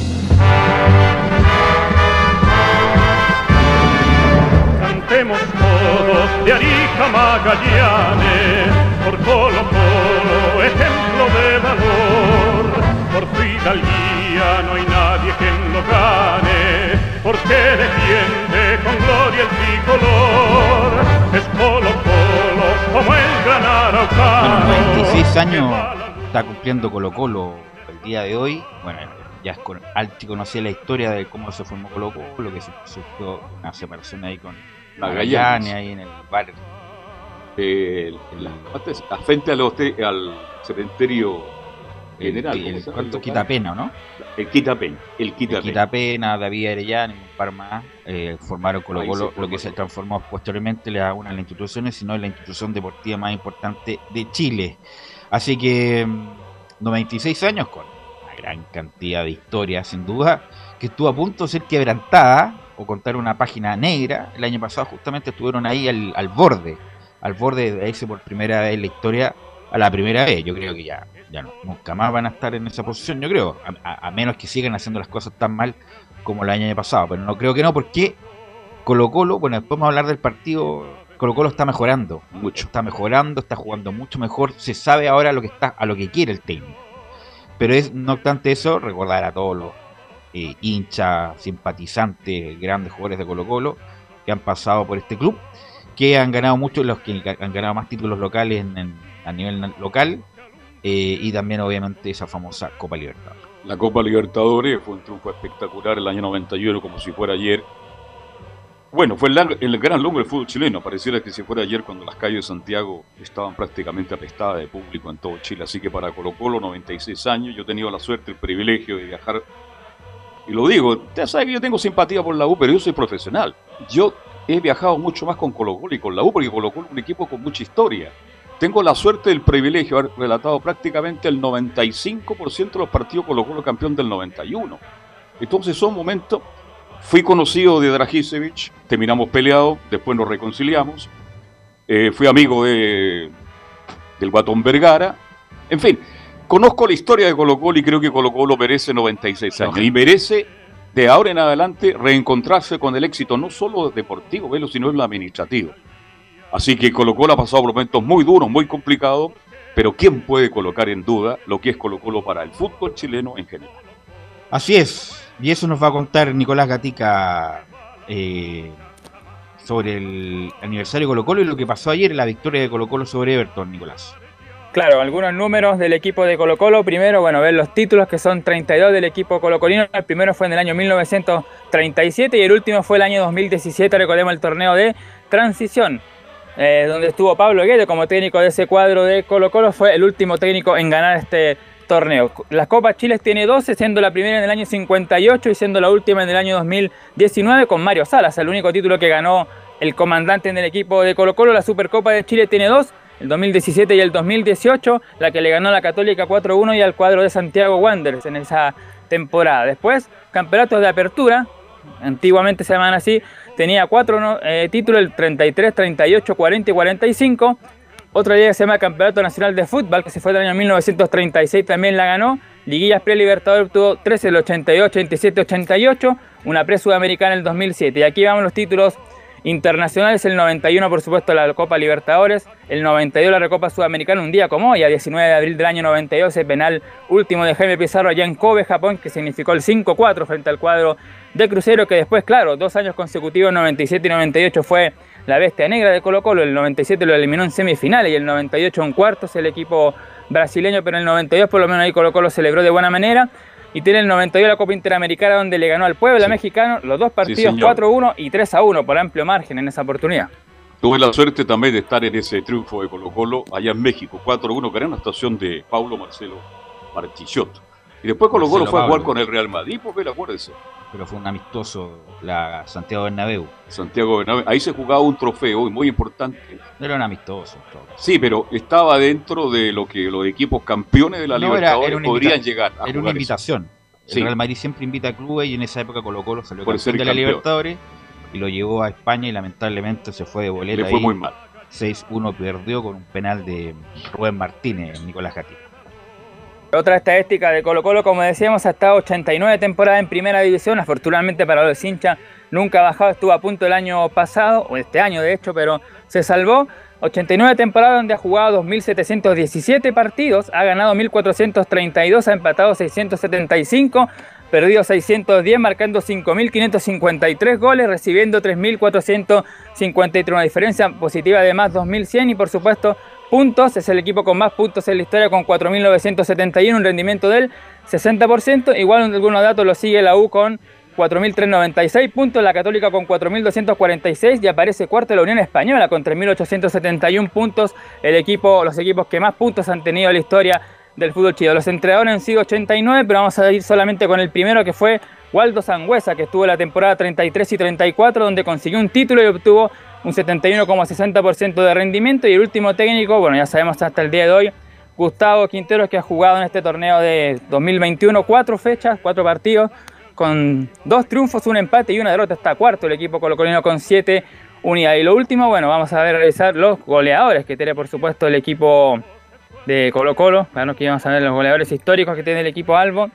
Cantemos todos de Arica Magallanes, por Colo Colo, ejemplo de valor. Por su hidalguía no hay nadie quien lo gane, porque defiende con gloria el tricolor. Es Colo Colo como el gran araucano. Bueno, 96 años está cumpliendo Colo Colo el día de hoy. Bueno, ya es con, Alti conocía la historia de cómo se formó Colo Colo, que surgió una separación ahí con Magallanes, ahí en el bar. Eh, en la, frente al, cementerio general. El, el, ¿Cuánto quita pena, no? El quita pena. El quita el quita pena, David Arellano y un par más eh, formaron Colo Colo, lo que se transformó posteriormente da una de las instituciones, sino en la institución deportiva más importante de Chile. Así que 96 años con una gran cantidad de historias, sin duda, que estuvo a punto de ser quebrantada o contar una página negra. El año pasado justamente estuvieron ahí al, al borde, al borde de irse por primera vez en la historia a la primera vez. Yo creo que ya, ya no, nunca más van a estar en esa posición, yo creo, a, menos que sigan haciendo las cosas tan mal como el año pasado. Pero no creo que no, porque Colo Colo, bueno, después vamos a hablar del partido. Colo Colo está mejorando, mucho, está mejorando, está jugando mucho mejor, se sabe ahora lo que está, a lo que quiere el técnico. Pero es, no obstante eso, recordar a todos los eh, hinchas, simpatizantes, grandes jugadores de Colo Colo que han pasado por este club, que han ganado mucho, los que han ganado más títulos locales en, en, a nivel local, eh, y también obviamente esa famosa Copa Libertadores. La Copa Libertadores fue un triunfo espectacular el año 91, como si fuera ayer. Bueno, fue el, el, gran logro del fútbol chileno. Pareciera que si fuera ayer cuando las calles de Santiago estaban prácticamente apestadas de público en todo Chile. Así que para Colo Colo, 96 años, yo he tenido la suerte, el privilegio de viajar. Y lo digo, ya sabe que yo tengo simpatía por la U, pero yo soy profesional. Yo he viajado mucho más con Colo Colo y con la U, porque Colo Colo es un equipo con mucha historia. Tengo la suerte del privilegio de haber relatado prácticamente el 95% de los partidos Colo Colo campeón del 91. Entonces son momentos Fui conocido de Dragicevic, terminamos peleados, después nos reconciliamos. Eh, fui amigo de, del Guatón Vergara. En fin, conozco la historia de Colo Colo y creo que Colo Colo merece 96 años. Y merece de ahora en adelante reencontrarse con el éxito, no solo deportivo, velo, sino en lo administrativo. Así que Colo Colo ha pasado por momentos muy duros, muy complicados, pero ¿quién puede colocar en duda lo que es Colo Colo para el fútbol chileno en general? Así es, y eso nos va a contar Nicolás Gatica eh, sobre el aniversario de Colo Colo y lo que pasó ayer en la victoria de Colo Colo sobre Everton, Nicolás. Claro, algunos números del equipo de Colo Colo. Primero, bueno, ver los títulos que son 32 del equipo colocolino. El primero fue en el año 1937 y el último fue el año 2017, recordemos el torneo de transición, eh, donde estuvo Pablo Guedes como técnico de ese cuadro de Colo Colo. Fue el último técnico en ganar este torneo. Las Copas Chiles tiene 12, siendo la primera en el año 58 y siendo la última en el año 2019 con Mario Salas, el único título que ganó el comandante en el equipo de Colo Colo. La Supercopa de Chile tiene dos el 2017 y el 2018, la que le ganó a la Católica 4-1 y al cuadro de Santiago Wanderers en esa temporada. Después, campeonatos de apertura, antiguamente se llaman así, tenía cuatro eh, títulos, el 33, 38, 40 y 45. Otra liga que se llama Campeonato Nacional de Fútbol, que se fue del año 1936, también la ganó. Liguillas pre-libertador tuvo 13, el 88, 87, 88. Una pre-sudamericana en el 2007. Y aquí vamos los títulos Internacionales el 91, por supuesto, la Copa Libertadores, el 92 la Recopa Sudamericana, un día como hoy, a 19 de abril del año 92, el penal último de Jaime Pizarro allá en Kobe, Japón, que significó el 5-4 frente al cuadro de Crucero, que después, claro, dos años consecutivos, 97 y 98, fue la bestia negra de Colo Colo, el 97 lo eliminó en semifinales y el 98 en cuartos el equipo brasileño, pero en el 92 por lo menos ahí Colo Colo celebró de buena manera y tiene el 92 la Copa Interamericana donde le ganó al Puebla mexicano los dos partidos 4-1 y 3-1 por amplio margen en esa oportunidad. Tuve la suerte también de estar en ese triunfo de Colo Colo allá en México, 4-1, que era una estación de Paulo Marcelo Marchichotto. Y después Colo Colo fue a jugar con el Real Madrid, porque acuérdese. Pero fue un amistoso la Santiago Bernabéu. Santiago Bernabéu. Ahí se jugaba un trofeo muy importante. Era un amistoso. Sí, pero estaba dentro de lo que los equipos campeones de la Libertadores podrían llegar a Era una invitación. El Real Madrid siempre invita a clubes y en esa época Colo Colo salió Por campeón de la Libertadores y lo llevó a España y lamentablemente se fue de boleta. Le fue muy mal. 6-1 perdió con un penal de Rubén Martínez, Nicolás Gatito. Otra estadística de Colo Colo, como decíamos, ha estado 89 temporadas en primera división. Afortunadamente para los hinchas nunca ha bajado, estuvo a punto el año pasado, o este año de hecho, pero se salvó. 89 temporadas donde ha jugado 2.717 partidos, ha ganado 1.432, ha empatado 675, perdido 610, marcando 5.553 goles, recibiendo 3.453, una diferencia positiva de más 2.100 y por supuesto puntos, es el equipo con más puntos en la historia con 4.971, un rendimiento del 60%, igual en algunos datos lo sigue la U con 4.396 puntos, la Católica con 4.246 y aparece cuarta la Unión Española con 3.871 puntos, el equipo, los equipos que más puntos han tenido en la historia del fútbol chino. Los entrenadores han sido 89, pero vamos a ir solamente con el primero que fue Waldo Sangüesa, que estuvo la temporada 33 y 34, donde consiguió un título y obtuvo un 71,60% de rendimiento. Y el último técnico, bueno, ya sabemos hasta el día de hoy, Gustavo Quinteros, que ha jugado en este torneo de 2021 cuatro fechas, cuatro partidos, con dos triunfos, un empate y una derrota. Está cuarto el equipo colocolino con siete unidades. Y lo último, bueno, vamos a ver revisar los goleadores que tiene, por supuesto, el equipo de Colo Colo. Claro que vamos a los goleadores históricos que tiene el equipo Albo.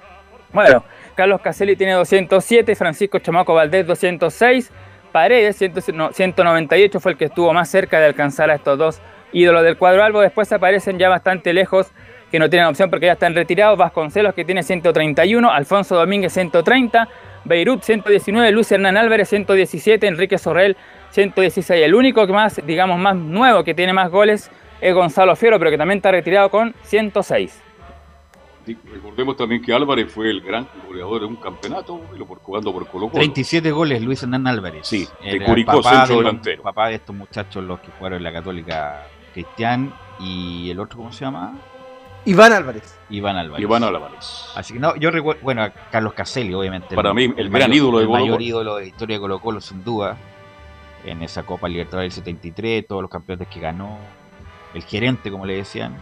Bueno, Carlos Caselli tiene 207, Francisco Chamaco Valdés 206, Paredes 198 fue el que estuvo más cerca de alcanzar a estos dos ídolos del cuadro Albo. Después aparecen ya bastante lejos que no tienen opción porque ya están retirados. Vasconcelos que tiene 131, Alfonso Domínguez 130, Beirut 119, Luis Hernán Álvarez 117, Enrique Sorrell 116. El único que más, digamos, más nuevo que tiene más goles es Gonzalo Fiero, pero que también está retirado con 106. Recordemos también que Álvarez fue el gran goleador de un campeonato, jugando por Colo Colo. 37 goles Luis Hernán Álvarez. Sí, de Curicó, centro delantero. Papá de estos muchachos, los que jugaron en la Católica Cristian y el otro, ¿cómo se llama? Iván Álvarez. Iván Álvarez. Iván Álvarez. Así que no, yo recuerdo, bueno, Carlos Caselli, obviamente. Para mí, el, gran ídolo de Colo Colo. El mayor ídolo de la historia de Colo Colo, sin duda. En esa Copa Libertadores del 73, todos los campeones que ganó. El gerente, como le decían.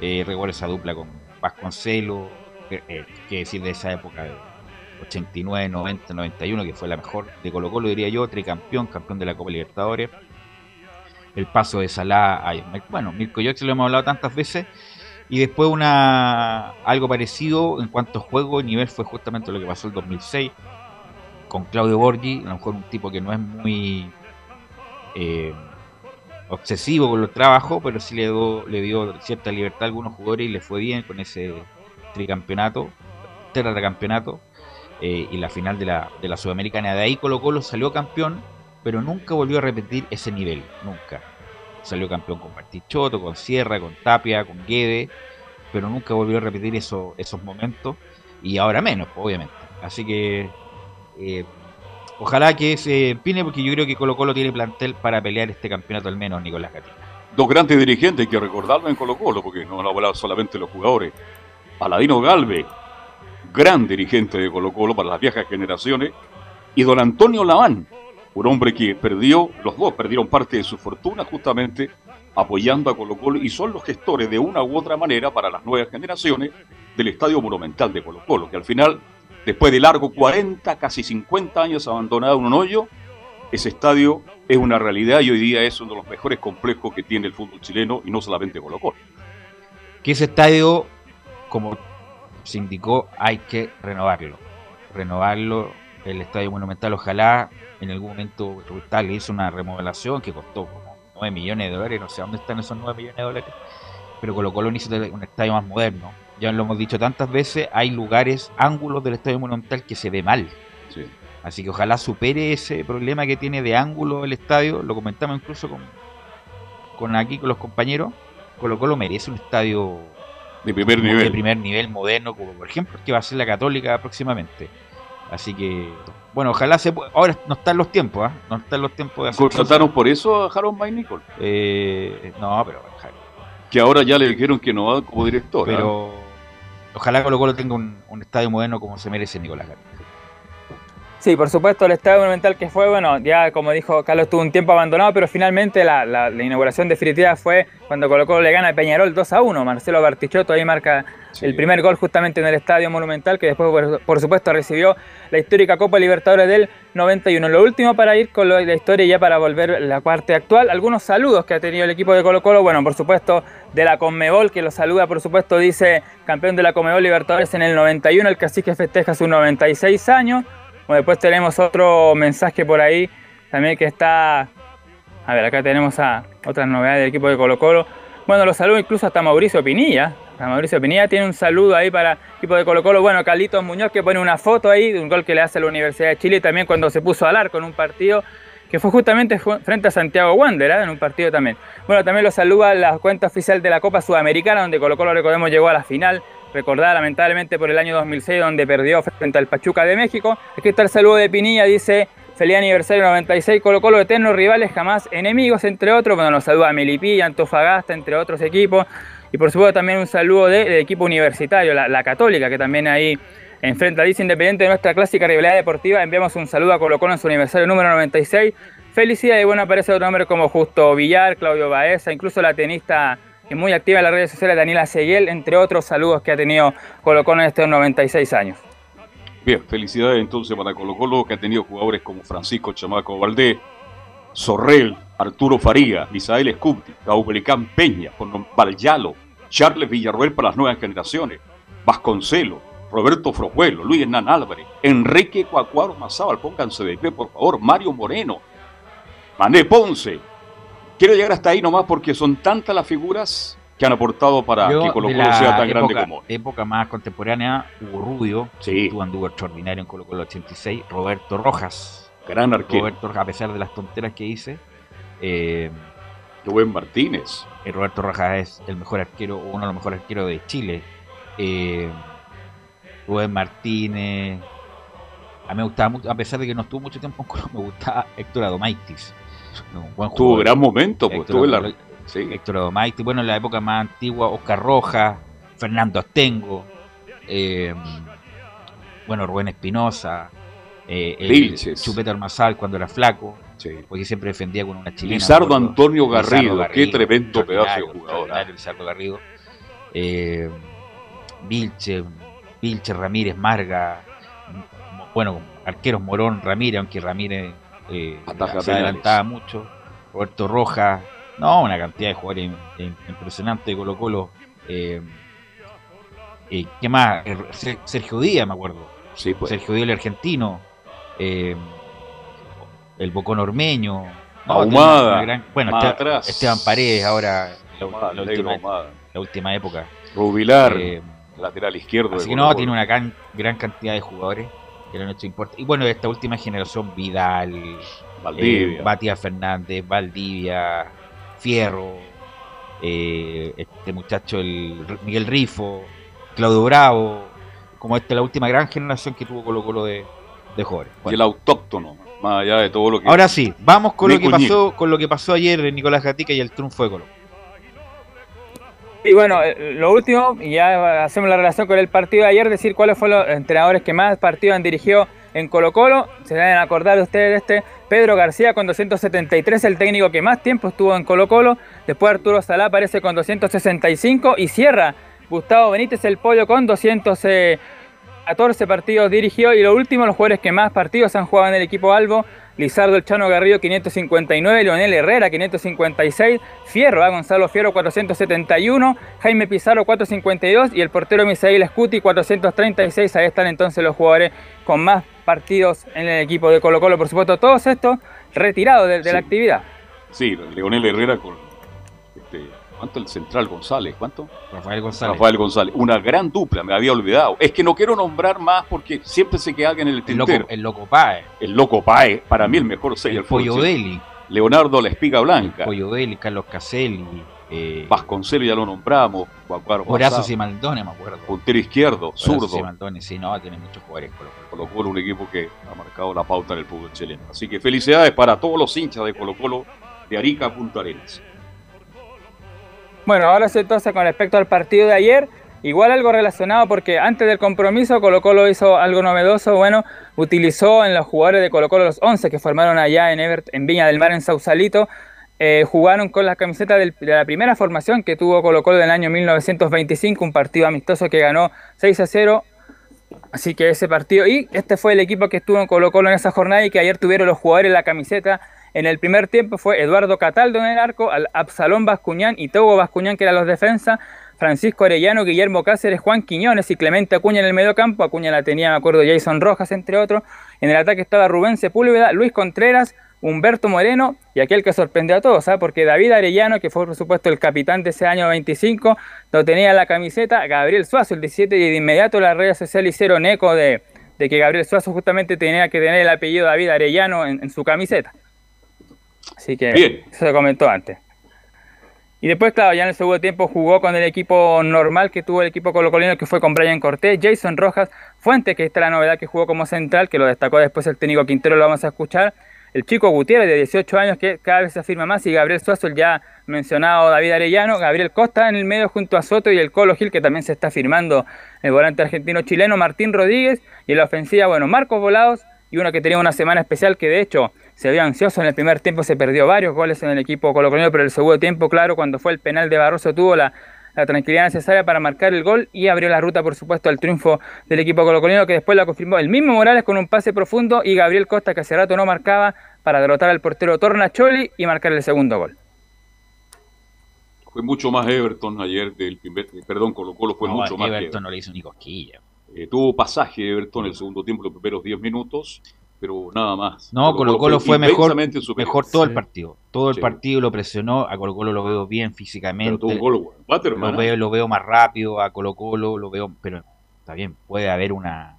Eh, recuerdo esa dupla con Vasconcelo, eh, que decir de esa época, de 89, 90, 91, que fue la mejor de Colo Colo, diría yo, tricampeón, campeón de la Copa Libertadores. El paso de Salah, a, bueno, Mirko Jox lo hemos hablado tantas veces, y después una algo parecido en cuanto a juego y nivel fue justamente lo que pasó el 2006 con Claudio Borgi, a lo mejor un tipo que no es muy eh, obsesivo con los trabajos, pero sí le dio, le dio cierta libertad a algunos jugadores y le fue bien con ese tricampeonato, tetracampeonato eh, y la final de la, de la Sudamericana. De ahí Colo Colo salió campeón, pero nunca volvió a repetir ese nivel, nunca. salió campeón con Martichoto, con Sierra, con Tapia, con Guede, pero nunca volvió a repetir eso, esos momentos y ahora menos, obviamente. Así que eh, ojalá que se empine porque yo creo que Colo Colo tiene plantel para pelear este campeonato al menos, Nicolás Gatica. Dos grandes dirigentes, hay que recordarlo en Colo Colo, porque no han hablado solamente los jugadores. Aladino Galve, gran dirigente de Colo Colo para las viejas generaciones, y don Antonio Laván, un hombre que perdió, los dos perdieron parte de su fortuna justamente apoyando a Colo Colo y son los gestores de una u otra manera para las nuevas generaciones del Estadio Monumental de Colo Colo, que al final, después de largo 40, casi 50 años abandonado en un hoyo, ese estadio es una realidad y hoy día es uno de los mejores complejos que tiene el fútbol chileno y no solamente Colo Colo. Que ese estadio, como se indicó, hay que renovarlo. Renovarlo, el Estadio Monumental, ojalá en algún momento Rutal hizo una remodelación que costó como 9 millones de dólares, no sé dónde están esos 9 millones de dólares, pero Colo Colo necesita un estadio más moderno. Ya lo hemos dicho tantas veces, hay lugares, ángulos del Estadio Monumental que se ve mal. Sí. Así que ojalá supere ese problema que tiene de ángulo el estadio. Lo comentamos incluso con, con aquí, con los compañeros. Colo Colo merece un estadio De primer de nivel. primer nivel moderno, como por ejemplo que va a ser la Católica próximamente. Así que, bueno, ojalá se pueda. Ahora no están los tiempos, ¿ah? No están los tiempos de hacer ¿Contrataron por eso a Harold May Nicol? Eh, no, pero Que ahora ya le dijeron que no va como director. ¿ah? Pero ojalá Colo Colo tenga un, estadio moderno como se merece Nicolás Gatica. Sí, por supuesto, el Estadio Monumental que fue, bueno, ya como dijo Carlos, estuvo un tiempo abandonado, pero finalmente la, la- la inauguración definitiva fue cuando Colo Colo le gana a Peñarol 2 a 1. Marcelo Bartichotto ahí marca el primer gol justamente en el Estadio Monumental, que después, por, por supuesto, recibió la histórica Copa Libertadores del 91. Lo último para ir con lo la historia y ya para volver a la parte actual, algunos saludos que ha tenido el equipo de Colo Colo, bueno, por supuesto, de la Conmebol, que lo saluda, por supuesto, dice campeón de la Conmebol Libertadores en el 91, el cacique festeja sus 96 años. Bueno, después tenemos otro mensaje por ahí también que está. A ver, acá tenemos a otras novedades del equipo de Colo Colo. Bueno, los saludos incluso hasta Mauricio Pinilla. Hasta Mauricio Pinilla tiene un saludo ahí para el equipo de Colo Colo. Bueno, Carlitos Muñoz que pone una foto ahí de un gol que le hace a la Universidad de Chile también cuando se puso al arco en un partido que fue justamente ju- frente a Santiago Wander, ¿eh? en un partido también. Bueno, también lo saluda la cuenta oficial de la Copa Sudamericana, donde Colo Colo, recordemos, llegó a la final, recordada lamentablemente por el año 2006, donde perdió frente al Pachuca de México. Aquí está el saludo de Pinilla, dice, feliz aniversario 96, Colo Colo, eternos rivales, jamás enemigos, entre otros. Bueno, nos saluda Melipilla, Antofagasta, entre otros equipos. Y por supuesto también un saludo de- del equipo universitario, la, Católica, que también ahí enfrenta Dice Independiente de nuestra clásica rivalidad deportiva. Enviamos un saludo a Colo Colo en su aniversario número 96. Felicidades y bueno, aparece otro nombre como Justo Villar, Claudio Baeza, incluso la tenista es muy activa en las redes sociales, Daniela Seguel, entre otros saludos que ha tenido Colo en estos 96 años. Bien, felicidades entonces para Colo Colo, que ha tenido jugadores como Francisco Chamaco Valdés, Sorrel, Arturo Faría, Misael Escupti, Caubelicán Peña, Valyalo, Charles Villarroel para las nuevas generaciones, Vasconcelo, Roberto Frojuelo, Luis Hernán Álvarez, Enrique Cuacuaro Mazábal, pónganse de pie por favor, Mario Moreno, Mané Ponce. Quiero llegar hasta ahí nomás porque son tantas las figuras que han aportado para Yo, que Colo de Colo sea tan grande como época más contemporánea, Hugo Rubio, Sí. estuvo anduvo extraordinario en Colo Colo 86, Roberto Rojas, gran arquero. Roberto Rojas, a pesar de las tonteras que hice, eh, Rubén Martínez. eh, Roberto Rojas es el mejor arquero, uno de los mejores arqueros de Chile. Eh, Rubén Martínez. A mí me gustaba mucho, a pesar de que no estuvo mucho tiempo en Colo, me gustaba Héctor Adomaitis. Buen Tuvo gran momento, pues, Héctor la- sí. Héctor bueno, en la época más antigua, Oscar Rojas, Fernando Astengo, eh, bueno, Rubén Espinosa, eh, el. Chupeta Armazal cuando era flaco, porque siempre defendía con una chilena. Lizardo. Antonio Lizardo Garrido, qué tremendo pedazo de jugador. extraordinario Lizardo Garrido. Eh, Vilche, Vilche Ramírez Marga, bueno, arqueros Morón Ramírez, aunque Ramírez eh, se penales. adelantaba mucho, Roberto Rojas, no, una cantidad de jugadores im- impresionante de Colo Colo. Eh, eh, ¿Qué más? Eh, Ser- Sergio Díaz, me acuerdo. Sí, pues. Sergio Díaz, el argentino. eh, el Bocón Ormeño. Ahumada, gran- bueno, Esteban, atrás. Esteban Paredes, ahora la, Ahumada, la negro última, Ahumada. la última época. Rubilar, Eh, lateral izquierdo. Así que no, tiene una gran, gran cantidad de jugadores que han hecho importe. Y bueno, esta última generación, Vidal, Valdivia. eh, Matías Fernández, Valdivia, Fierro, eh, este muchacho, el Miguel Rifo, Claudio Bravo, como esta la última gran generación que tuvo Colo Colo de, de jóvenes. Y el autóctono, más allá de todo lo que. Ahora sí, vamos con lo que Nico pasó, con lo que pasó ayer de Nicolás Gatica y el triunfo de Colo. Y bueno, eh, lo último, y ya hacemos la relación con el partido de ayer, decir cuáles fueron los entrenadores que más partidos han dirigido en Colo Colo. Se deben acordar ustedes de este Pedro García con 273, el técnico que más tiempo estuvo en Colo Colo. Después Arturo Salá aparece con 265 y cierra Gustavo Benítez el pollo con 214 partidos dirigió. Y lo último, los jugadores que más partidos han jugado en el equipo Albo. Lizardo El Chano Garrido 559, Leonel Herrera 556, Fierro, a Gonzalo Fierro 471, Jaime Pizarro 452 y el portero Misael Scuti 436. Ahí están entonces los jugadores con más partidos en el equipo de Colo Colo. Por supuesto, todos estos retirados de, de la actividad. Sí, Leonel Herrera con. ¿Cuánto el central González? ¿Cuánto? Rafael González. Rafael González. Una gran dupla, me había olvidado. Es que no quiero nombrar más porque siempre se queda alguien en el El loco, tintero. el loco Pae, El Loco Pae, para mí el mejor seis el del fútbol Pollo. Deli, Leonardo La Espiga Blanca. Pollo Deli, Carlos Caselli, eh, Vasconcelos ya lo nombramos. Guaguaro Horacio Simaldone, me acuerdo. Puntero izquierdo, Horacio zurdo. Simaldone, sí, no, tiene muchos jugadores Colo Colo. Colo Colo, un equipo que ha marcado la pauta en el fútbol chileno. Así que felicidades para todos los hinchas de Colo Colo de Arica a Punta Arenas. Bueno, ahora sí entonces con respecto al partido de ayer, igual algo relacionado porque antes del compromiso Colo Colo hizo algo novedoso, bueno, utilizó en los jugadores de Colo Colo los 11 que formaron allá en, Evert, en Viña del Mar, en Sausalito, eh, jugaron con la camiseta del- de la primera formación que tuvo Colo Colo en el año 1925, un partido amistoso que ganó 6 a 0. Así que ese partido, y este fue el equipo que estuvo en Colo Colo en esa jornada y que ayer tuvieron los jugadores la camiseta. En el primer tiempo fue Eduardo Cataldo en el arco, al Absalón Bascuñán y Togo Bascuñán, que eran los defensas, Francisco Arellano, Guillermo Cáceres, Juan Quiñones y Clemente Acuña en el medio campo. Acuña la tenía, me acuerdo, Jason Rojas, entre otros. En el ataque estaba Rubén Sepúlveda, Luis Contreras, Humberto Moreno y aquel que sorprendió a todos, ¿sabes? porque David Arellano, que fue por supuesto el capitán de ese año 25, lo tenía en la camiseta, Gabriel Suazo, el 17, y de inmediato las redes sociales hicieron eco de, que Gabriel Suazo justamente tenía que tener el apellido David Arellano en su camiseta. Así que Bien. eso se comentó antes. Y después, claro, ya en el segundo tiempo jugó con el equipo normal que tuvo el equipo colocolino, que fue con Brian Cortés, Jason Rojas, Fuentes, que esta es la novedad que jugó como central, que lo destacó después el técnico Quintero, lo vamos a escuchar. El chico Gutiérrez, de 18 años, que cada vez se afirma más, y Gabriel Suazo, el ya mencionado David Arellano, Gabriel Costa en el medio junto a Soto y el Colo Gil, que también se está firmando el volante argentino-chileno, Martín Rodríguez, y en la ofensiva, bueno, Marcos Volados, y uno que tenía una semana especial que de hecho se vio ansioso en el primer tiempo, se perdió varios goles en el equipo colocolino, pero el segundo tiempo, claro, cuando fue el penal de Barroso, tuvo la, la tranquilidad necesaria para marcar el gol y abrió la ruta, por supuesto, al triunfo del equipo colocolino, que después la confirmó el mismo Morales con un pase profundo y Gabriel Costa, que hace rato no marcaba, para derrotar al portero Tornacholi y marcar el segundo gol. Fue mucho más Everton ayer del primer, perdón, Colo Colo fue No, mucho más que Everton no le hizo ni cosquilla. Eh, tuvo pasaje Everton el segundo tiempo, los primeros 10 minutos, pero nada más. No, Colo Colo fue mejor, mejor todo el partido. Todo el Sí. partido lo presionó, a Colo Colo lo veo bien Pero físicamente. tuvo un gol, Waterman, lo veo, lo veo más rápido a Colo Colo, lo veo, pero está bien, puede haber una,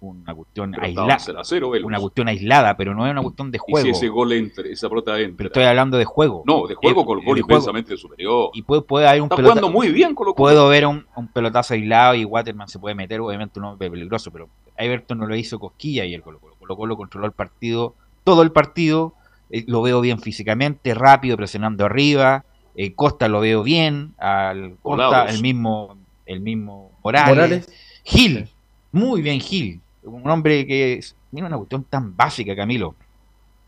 una cuestión pero aislada, 0 a 0, Velus. una cuestión aislada, pero no es una cuestión de Y si juego. ese gol entra, esa pelota entra. Pero estoy hablando de juego. No, de juego Colo Colo de juego. inmensamente superior. Y puede, puede haber un Está pelota- jugando muy bien Colo Colo. Puedo ver un, un pelotazo aislado y Waterman se puede meter, obviamente un hombre peligroso, pero Everton no lo hizo cosquilla y el Colo Colo. Colo Colo controló el partido, todo el partido, eh, lo veo bien físicamente, rápido, presionando arriba, eh, Costa lo veo bien, al Costa, el mismo, el mismo Morales, Morales. Gil, muy bien Gil, un hombre que es, mira una cuestión tan básica, Camilo.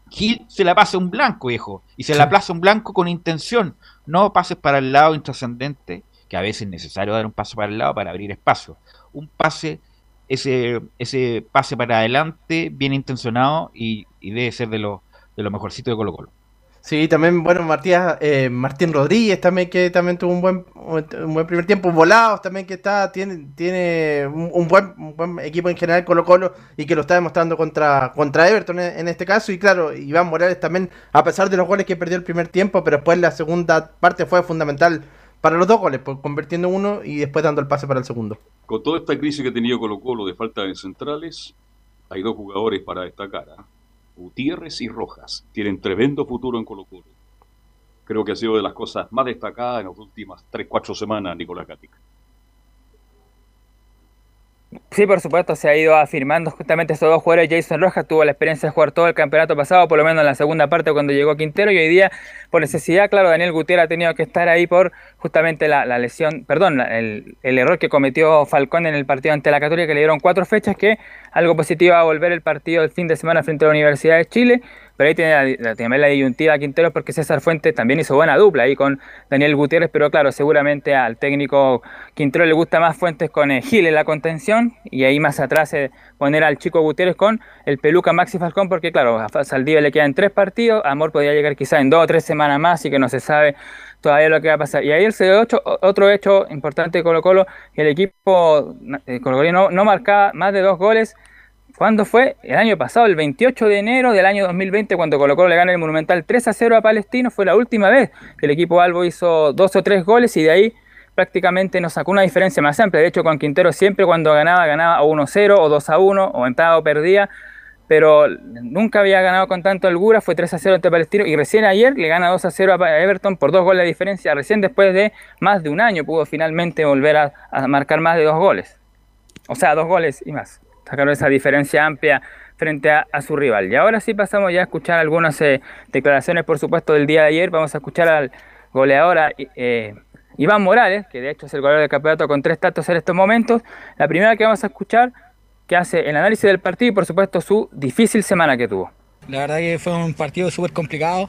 Gil se la pasa un blanco, viejo, y se la plaza un blanco con intención, no pases para el lado intrascendente, que a veces es necesario dar un paso para el lado para abrir espacio. Un pase, ese, ese pase para adelante, bien intencionado y, y debe ser de los de lo mejorcito de Colo Colo. Sí, también, bueno, Matías, eh, Martín Rodríguez también que también tuvo un buen, un buen primer tiempo, Volados también que está, tiene, tiene un, buen, buen equipo en general Colo Colo y que lo está demostrando contra, contra Everton en, en este caso. Y claro, Iván Morales también, a pesar de los goles que perdió el primer tiempo, pero después la segunda parte fue fundamental para los dos goles, pues, convirtiendo uno y después dando el pase para el segundo. Con toda esta crisis que ha tenido Colo Colo de falta de centrales, hay dos jugadores para destacar. ¿ah? Gutiérrez y Rojas. Tienen tremendo futuro en Colo Colo. creo que ha sido de las cosas más destacadas en las últimas 3, 4 semanas, Nicolás Gatica. Sí, por supuesto, se ha ido afirmando justamente estos dos jugadores. Jason Rojas tuvo la experiencia de jugar todo el campeonato pasado, por lo menos en la segunda parte cuando llegó Quintero, y hoy día, por necesidad, claro, Daniel Gutiérrez ha tenido que estar ahí por justamente la, la lesión, perdón, el, el, error que cometió Falcón en el partido ante la Católica, que le dieron cuatro fechas, que algo positivo a volver el partido el fin de semana frente a la Universidad de Chile. Pero ahí tiene la, la disyuntiva Quintero porque César Fuentes también hizo buena dupla ahí con Daniel Gutiérrez, pero claro, seguramente al técnico Quintero le gusta más Fuentes con eh, Gil en la contención y ahí más atrás eh, poner al chico Gutiérrez con el peluca Maxi Falcón porque claro, a Saldivia le quedan tres partidos, Amor podría llegar quizá en dos o tres semanas más y que no se sabe todavía lo que va a pasar. Y ahí el C8, otro hecho importante de Colo Colo, el equipo eh, Colo no, no marcaba más de dos goles ¿Cuándo fue? El año pasado, el 28 de enero del año 2020, cuando Colo Colo le gana el Monumental 3 a 0 a Palestino, fue la última vez que el equipo Albo hizo dos o tres goles y de ahí prácticamente nos sacó una diferencia más amplia. De hecho, con Quintero siempre cuando ganaba, ganaba 1-0 o 2-1 o empataba o perdía, pero nunca había ganado con tanto holgura, fue 3-0 ante Palestino y recién ayer le gana 2-0 a Everton por dos goles de diferencia, recién después de más de un año pudo finalmente volver a, a marcar más de dos goles. O sea, dos goles y más sacaron esa diferencia amplia frente a, su rival. Y ahora sí pasamos ya a escuchar algunas eh, declaraciones, por supuesto, del día de ayer. Vamos a escuchar al goleador eh, Iván Morales, que de hecho es el goleador del campeonato con tres tantos en estos momentos. La primera que vamos a escuchar, que hace el análisis del partido y, por supuesto, su difícil semana que tuvo. La verdad que fue un partido súper complicado,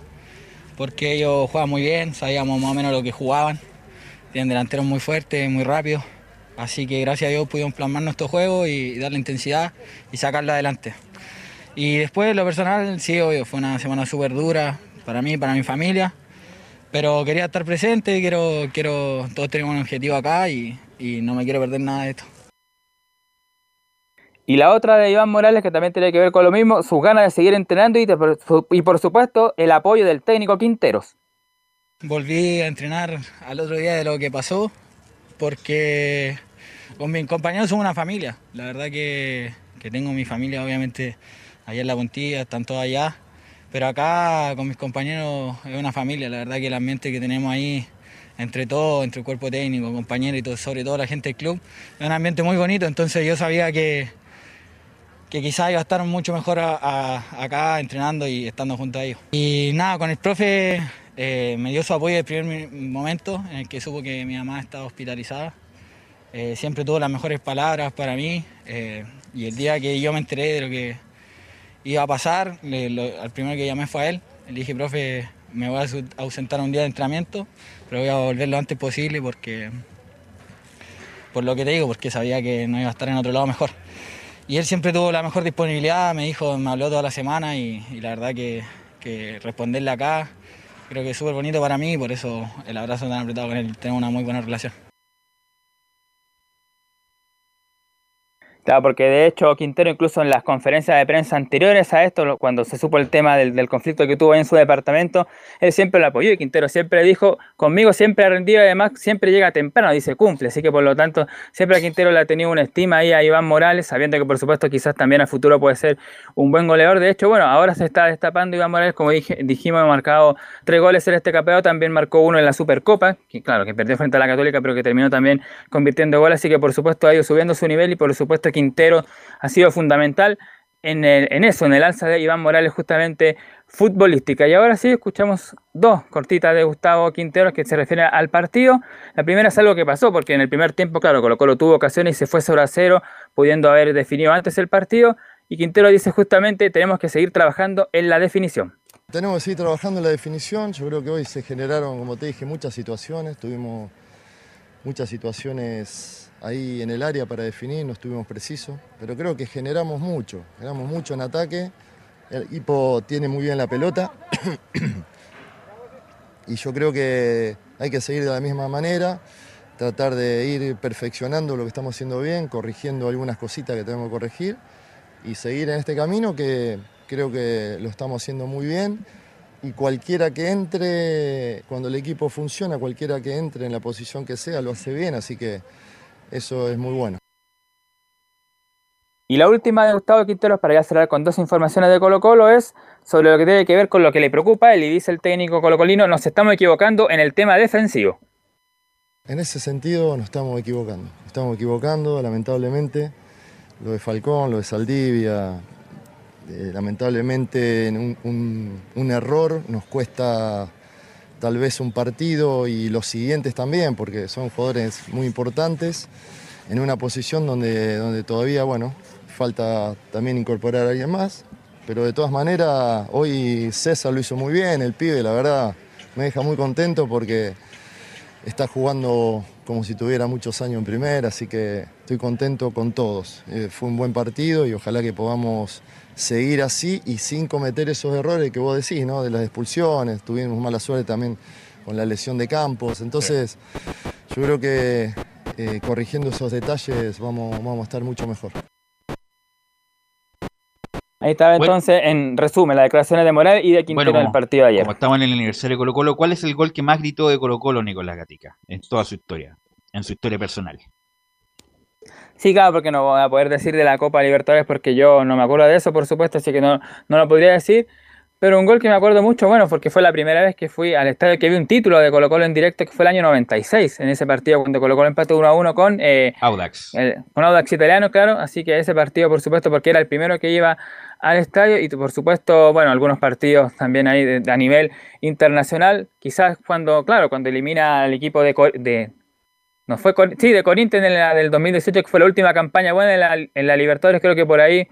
porque ellos jugaban muy bien, sabíamos más o menos lo que jugaban. Tienen delanteros muy fuertes, muy rápidos Así que gracias a Dios pudimos plasmar nuestro juego y darle intensidad y sacarlo adelante. Y después lo personal, sí, obvio, fue una semana súper dura para mí, para mi familia, pero quería estar presente, quiero, quiero, todos tenemos un objetivo acá y, y no me quiero perder nada de esto. Y la otra de Iván Morales, que también tiene que ver con lo mismo, sus ganas de seguir entrenando y, y por supuesto el apoyo del técnico Quinteros. Volví a entrenar al otro día de lo que pasó, porque con mis compañeros somos una familia. La verdad que, que tengo mi familia, obviamente, allá en La Puntilla, están todos allá. Pero acá con mis compañeros es una familia. La verdad que el ambiente que tenemos ahí, entre todos, entre el cuerpo técnico, compañeros y todo, sobre todo la gente del club, es un ambiente muy bonito. Entonces yo sabía que, que quizás iba a estar mucho mejor acá entrenando y estando junto a ellos. Y nada, con el profe eh, me dio su apoyo desde el primer momento en el que supo que mi mamá estaba hospitalizada. Eh, siempre tuvo las mejores palabras para mí eh, y el día que yo me enteré de lo que iba a pasar, al primero que llamé fue a él. Le dije, profe, me voy a ausentar un día de entrenamiento, pero voy a volver lo antes posible porque, por lo que te digo, porque sabía que no iba a estar en otro lado mejor. Y él siempre tuvo la mejor disponibilidad, me dijo, me habló toda la semana y, la verdad que, que responderle acá creo que es súper bonito para mí y por eso el abrazo tan apretado con él, tenemos una muy buena relación. Claro, porque de hecho Quintero incluso en las conferencias de prensa anteriores a esto, cuando se supo el tema del, conflicto que tuvo en su departamento, él siempre lo apoyó y Quintero siempre dijo, conmigo siempre ha rendido y además siempre llega temprano, dice cumple, así que por lo tanto siempre a Quintero le ha tenido una estima ahí a Iván Morales, sabiendo que por supuesto quizás también a futuro puede ser un buen goleador. De hecho, bueno, ahora se está destapando Iván Morales, como dije, dijimos, ha marcado tres goles en este campeonato, también marcó uno en la Supercopa, que claro, que perdió frente a la Católica, pero que terminó también convirtiendo goles, así que por supuesto ha ido subiendo su nivel y por supuesto Quintero ha sido fundamental en, eso, en el alza de Iván Morales justamente futbolística. Y ahora sí escuchamos dos cortitas de Gustavo Quintero que se refieren al partido. La primera es algo que pasó, porque en el primer tiempo, claro, Colo Colo tuvo ocasiones y se fue sobre a cero, pudiendo haber definido antes el partido. Y Quintero dice justamente, tenemos que seguir trabajando en la definición. Tenemos que seguir trabajando en la definición. Yo creo que hoy se generaron, como te dije, muchas situaciones. Tuvimos muchas situaciones ahí en el área para definir, no estuvimos precisos, pero creo que generamos mucho, generamos mucho en ataque, el equipo tiene muy bien la pelota. <clears throat> Y yo creo que hay que seguir de la misma manera, tratar de ir perfeccionando lo que estamos haciendo bien, corrigiendo algunas cositas que tenemos que corregir y seguir en este camino que creo que lo estamos haciendo muy bien. Y cualquiera que entre, cuando el equipo funciona, cualquiera que entre en la posición que sea, lo hace bien, así que eso es muy bueno. Y la última de Gustavo Quinteros, para ya cerrar con dos informaciones de Colo Colo, es sobre lo que tiene que ver con lo que le preocupa él y dice el técnico colocolino, nos estamos equivocando en el tema defensivo. En ese sentido nos estamos equivocando, nos estamos equivocando lamentablemente. Lo de Falcón, lo de Saldivia, eh, lamentablemente en un, un- un error nos cuesta tal vez un partido y los siguientes también, porque son jugadores muy importantes en una posición donde, donde todavía, bueno, falta también incorporar a alguien más. Pero de todas maneras, hoy César lo hizo muy bien, el pibe, la verdad, me deja muy contento porque está jugando como si tuviera muchos años en primera, así que estoy contento con todos. Eh, fue un buen partido y ojalá que podamos seguir así y sin cometer esos errores que vos decís, ¿no? De las expulsiones, tuvimos mala suerte también con la lesión de Campos, entonces yo creo que eh, corrigiendo esos detalles vamos, vamos a estar mucho mejor. Ahí estaba entonces, en resumen, las declaraciones de Morales y de Quintero en el partido de ayer. Como estamos en el aniversario de Colo Colo, ¿cuál es el gol que más gritó de Colo Colo Nicolás Gatica en toda su historia? En su historia personal. Sí, claro, porque no voy a poder decir de la Copa Libertadores porque yo no me acuerdo de eso, por supuesto, así que no, no lo podría decir. Pero un gol que me acuerdo mucho, bueno, porque fue la primera vez que fui al estadio que vi un título de Colo Colo en directo, que fue el año 96, en ese partido cuando Colo Colo empató 1 a 1 con, eh, Audax. el- con Audax italiano, claro. Así que ese partido, por supuesto, porque era el primero que iba al estadio y por supuesto, bueno, algunos partidos también ahí de- de- a nivel internacional. Quizás cuando, claro, cuando elimina al equipo de, de no fue Cor- sí, de Corinthians en la del 2018, que fue la última campaña buena en la, en la Libertadores, creo que por ahí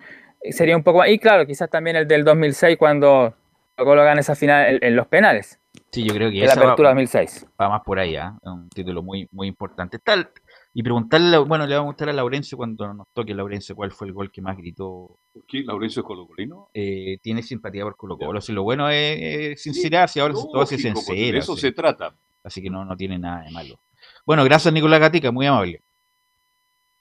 sería un poco más. Y claro, quizás también el del 2006 cuando Colo Colo gana esa final en, en los penales. Sí, yo creo que De la esa va- apertura 2006. Va más por ahí, ¿ah? Es un título muy, muy importante. Tal, y preguntarle, bueno, le vamos a gustar a Laurencio cuando nos toque Laurencio cuál fue el gol que más gritó. ¿Por qué Laurencio es colocolino? Eh, tiene simpatía por Colo Colo. Si lo bueno es, es sincerarse, ahora todo pues, sincero. de eso se trata. Así que no, no tiene nada de malo. Bueno, gracias Nicolás Gatica, muy amable.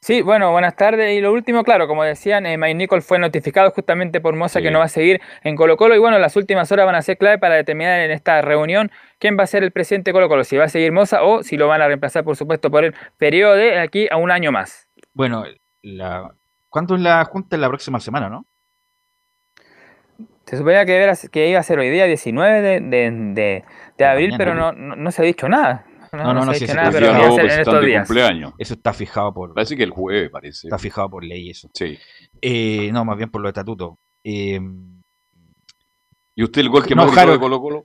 Sí, bueno, buenas tardes. Y lo último, claro, como decían, eh, Mike fue notificado justamente por Moza que no va a seguir en Colo Colo. Y bueno, las últimas horas van a ser clave para determinar en esta reunión quién va a ser el presidente de Colo Colo, si va a seguir Moza o si lo van a reemplazar, por supuesto, por el periodo de aquí a un año más. Bueno, la, ¿cuánto es la junta? La próxima semana, ¿no? Se suponía que, era- que iba a ser hoy día 19 de, de- de- de abril, mañana, pero no, no se ha dicho nada. No, no sí, dicho sí, nada, pero sí, va a no, ser en están estos de días. cumpleaños. Eso está fijado por. Parece que el jueves, parece. Está fijado por ley eso. Sí. Eh, no, más bien por los estatutos. Eh, ¿Y usted el gol que No, más gritó Jaro- de Colo Colo?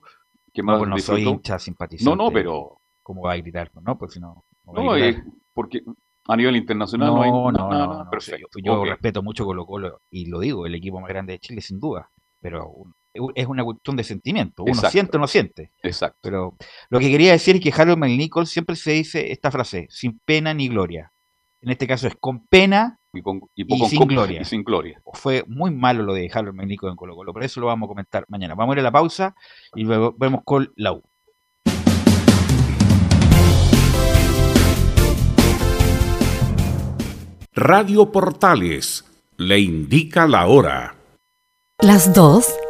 ¿Que más no, pues no soy hincha simpatizante. No, no, pero... ¿Cómo va a gritar? No, pues si no. no No, eh, porque a nivel internacional no, No, hay no, nada, no, nada, no, perfecto. yo respeto mucho Colo Colo y lo digo, el equipo más grande de Chile sin duda, pero un- es una cuestión de sentimiento, uno Exacto. siente o no siente. Exacto. Pero lo que quería decir es que Harold McNichol siempre se dice esta frase, sin pena ni gloria. En este caso es con pena y, con- y y poco sin con- gloria. y sin gloria. Fue muy malo lo de Harold McNichol en Colo Colo, pero eso lo vamos a comentar mañana. Vamos a ir a la pausa y luego vemos con la U. Radio Portales le indica la hora. Las 2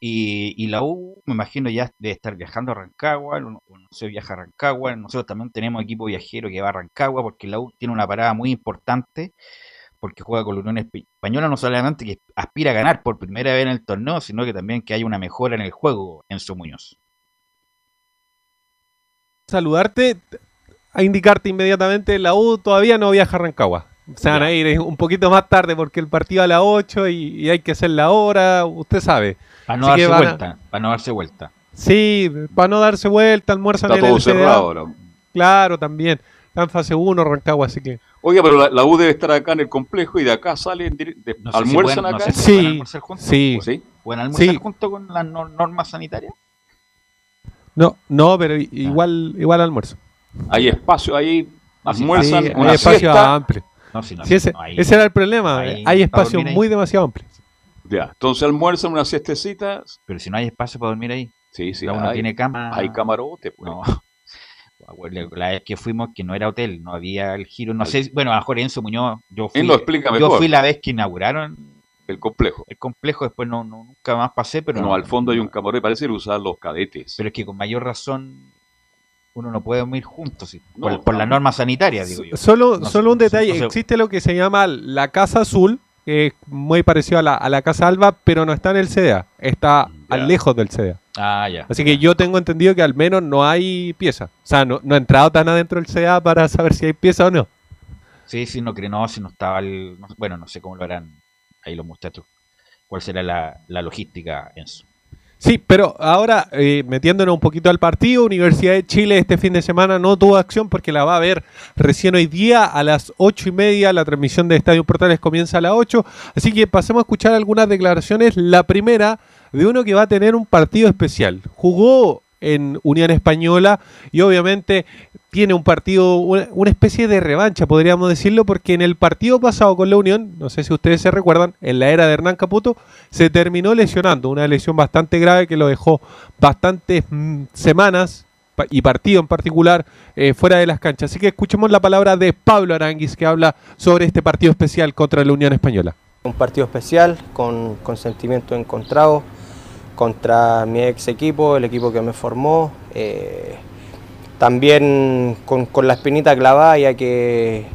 Y, y la U, me imagino, ya debe estar viajando a Rancagua. No, no sé, viaja a Rancagua. Nosotros también tenemos equipo viajero que va a Rancagua porque la U tiene una parada muy importante. Porque juega con la Unión Esp- Española, no solamente que aspira a ganar por primera vez en el torneo, sino que también que hay una mejora en el juego en su Muñoz. saludarte, a indicarte inmediatamente, la U todavía no viaja a Rancagua. Se van a ir un poquito más tarde porque el partido a las 8 y, y hay que hacer la hora, usted sabe. Para no Así darse van a- vuelta. Para no darse vuelta. Sí, para no darse vuelta, almuerzan Está en todo el CDA. cerrado ahora. Claro, también. Está en fase 1 Rancagua, así que... Oiga, pero la, la U debe estar acá en el complejo y de acá salen, de- No sé si almuerzan pueden- no acá. sé si pueden almorzar juntos. sí. ¿Sí? ¿Pueden almorzar Sí. junto con las nor- normas sanitarias? No, no, pero i- igual, igual almuerzo. Hay espacio ahí, almuerzan, Sí, una hay espacio siesta. amplio. No, si no, Sí, ese, no, ahí- ese era el problema. ahí hay ahí. muy demasiado amplios. Ya, entonces almuerzan una siestecita. Pero si no hay espacio para dormir ahí. Sí, sí, Ya uno hay, tiene cama. hay camarote. pues. No. <laughs> La vez que fuimos, que no era hotel, no había el giro. No sé, bueno, a lo mejor Enzo Muñoz. Yo fui, Él lo explica yo fui la vez que inauguraron El complejo. el complejo, después no, no- nunca más pasé, pero no, al fondo hay un camarote, parece que lo usaban los cadetes. Pero es que con mayor razón uno no puede dormir juntos, sí, por, por la no. norma sanitaria, digo yo. Solo, solo un detalle, no sé. existe lo que se llama la Casa Azul, que es muy parecido a la, a la Casa Alba, pero no está en el CDA, está a lejos del CDA. Ah, ya. Así que yo tengo entendido que al menos no hay pieza. O sea, no, no he entrado tan adentro del CDA para saber si hay pieza o no. Sí, sí, no creo, no, si no estaba el. no- bueno, no sé cómo lo harán ahí los muchachos. ¿Cuál será la, la logística, Enzo? Sí, pero ahora eh, metiéndonos un poquito al partido, Universidad de Chile este fin de semana no tuvo acción porque la va a ver recién hoy día a las ocho y media. La transmisión de Estadio Portales comienza a las 8. Así que pasemos a escuchar algunas declaraciones. La primera de uno que va a tener un partido especial. Jugó en Unión Española y obviamente tiene un partido, una, especie de revancha, podríamos decirlo, porque en el partido pasado con la Unión, no sé si ustedes se recuerdan, en la era de Hernán Caputo, se terminó lesionando, una lesión bastante grave que lo dejó bastantes mm, semanas y partido en particular eh, fuera de las canchas. Así que escuchemos la palabra de Pablo Aranguis que habla sobre este partido especial contra la Unión Española. Un partido especial con, con sentimientos encontrados contra mi ex equipo, el equipo que me formó. eh, también con, con la espinita clavada, ya que,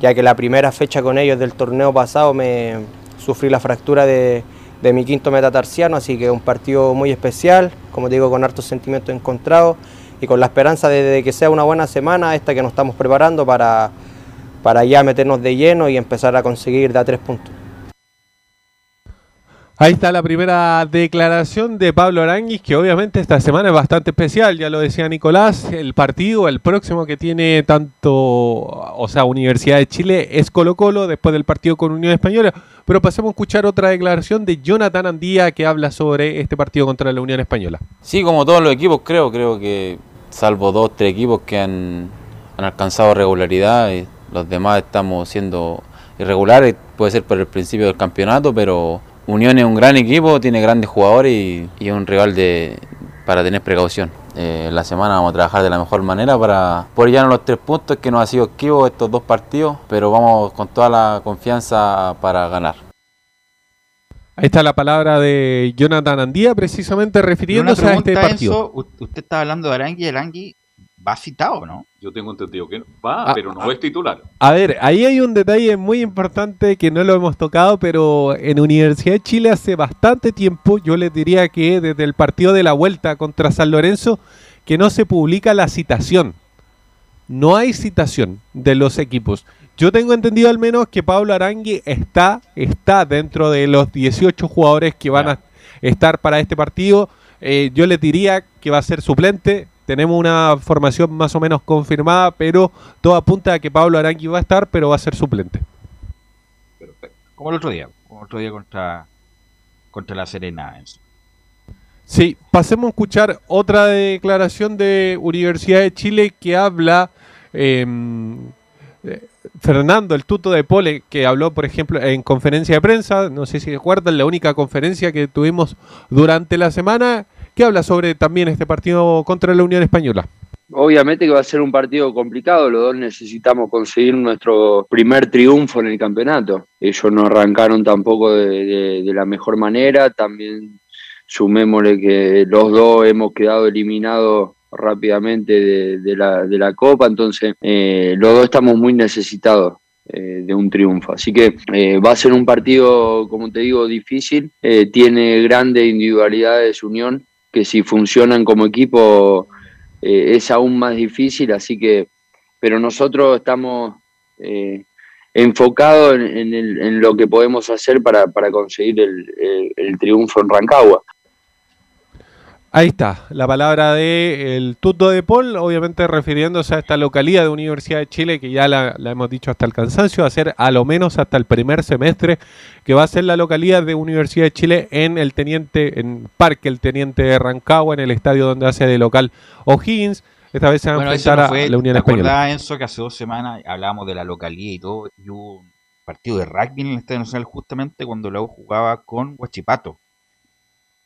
ya que la primera fecha con ellos del torneo pasado me sufrí la fractura de, de mi quinto metatarsiano, así que un partido muy especial, como te digo, con hartos sentimientos encontrados y con la esperanza de, que sea una buena semana esta que nos estamos preparando para, para ya meternos de lleno y empezar a conseguir de a tres puntos. Ahí está la primera declaración de Pablo Aranguis, que obviamente esta semana es bastante especial, ya lo decía Nicolás, el partido, el próximo que tiene tanto, o sea, Universidad de Chile es Colo Colo, después del partido con Unión Española, pero pasemos a escuchar otra declaración de Jonathan Andía que habla sobre este partido contra la Unión Española. Sí, como todos los equipos creo, creo que salvo dos, tres equipos que han, han alcanzado regularidad, y los demás estamos siendo irregulares, puede ser por el principio del campeonato, pero Unión es un gran equipo, tiene grandes jugadores y, y es un rival de, para tener precaución. Eh, la semana vamos a trabajar de la mejor manera para por llegar a los tres puntos que nos ha sido esquivo estos dos partidos, pero vamos con toda la confianza para ganar. Ahí está la palabra de Jonathan Andía, precisamente refiriéndose a este partido. Enzo, usted estaba hablando de Arangui, Arangui va citado, ¿no? Yo tengo entendido que va, Ah, pero no ah. es titular. A ver, ahí hay un detalle muy importante que no lo hemos tocado, pero en Universidad de Chile hace bastante tiempo, yo les diría que desde el partido de la vuelta contra San Lorenzo, que no se publica la citación. No hay citación de los equipos. Yo tengo entendido al menos que Pablo Arangui está, está dentro de los 18 jugadores que van a estar para este partido. Eh, yo les diría que va a ser suplente. Tenemos una formación más o menos confirmada, pero todo apunta a que Pablo Arangui va a estar, pero va a ser suplente. Como el otro día, como el otro día contra, contra la Serena. Sí, pasemos a escuchar otra declaración de Universidad de Chile que habla em, eh, Fernando, el tuto de Pole, que habló, por ejemplo, en conferencia de prensa, no sé si recuerdan, la única conferencia que tuvimos durante la semana, que habla sobre también este partido contra la Unión Española. Obviamente que va a ser un partido complicado, los dos necesitamos conseguir nuestro primer triunfo en el campeonato. Ellos no arrancaron tampoco de, la mejor manera, también sumémosle que los dos hemos quedado eliminados rápidamente de, de la, de la Copa, entonces eh, los dos estamos muy necesitados eh, de un triunfo. Así que eh, va a ser un partido, como te digo, difícil, eh, tiene grandes individualidades Unión, que si funcionan como equipo eh, es aún más difícil, así que, pero nosotros estamos eh, enfocados en, en en lo que podemos hacer para, para conseguir el- el triunfo en Rancagua. Ahí está, la palabra de el tuto de Paul, obviamente refiriéndose a esta localidad de Universidad de Chile, que ya la, la hemos dicho hasta el cansancio, va a ser a lo menos hasta el primer semestre, que va a ser la localidad de Universidad de Chile en el Teniente, en Parque el Teniente de Rancagua, en el estadio donde hace de local O'Higgins. Esta vez se va a Bueno, enfrentar no a la Unión ¿te Española. Enzo, que hace dos semanas hablábamos de la localidad y todo, y hubo un partido de rugby en el Estadio Nacional justamente cuando la U jugaba con Huachipato.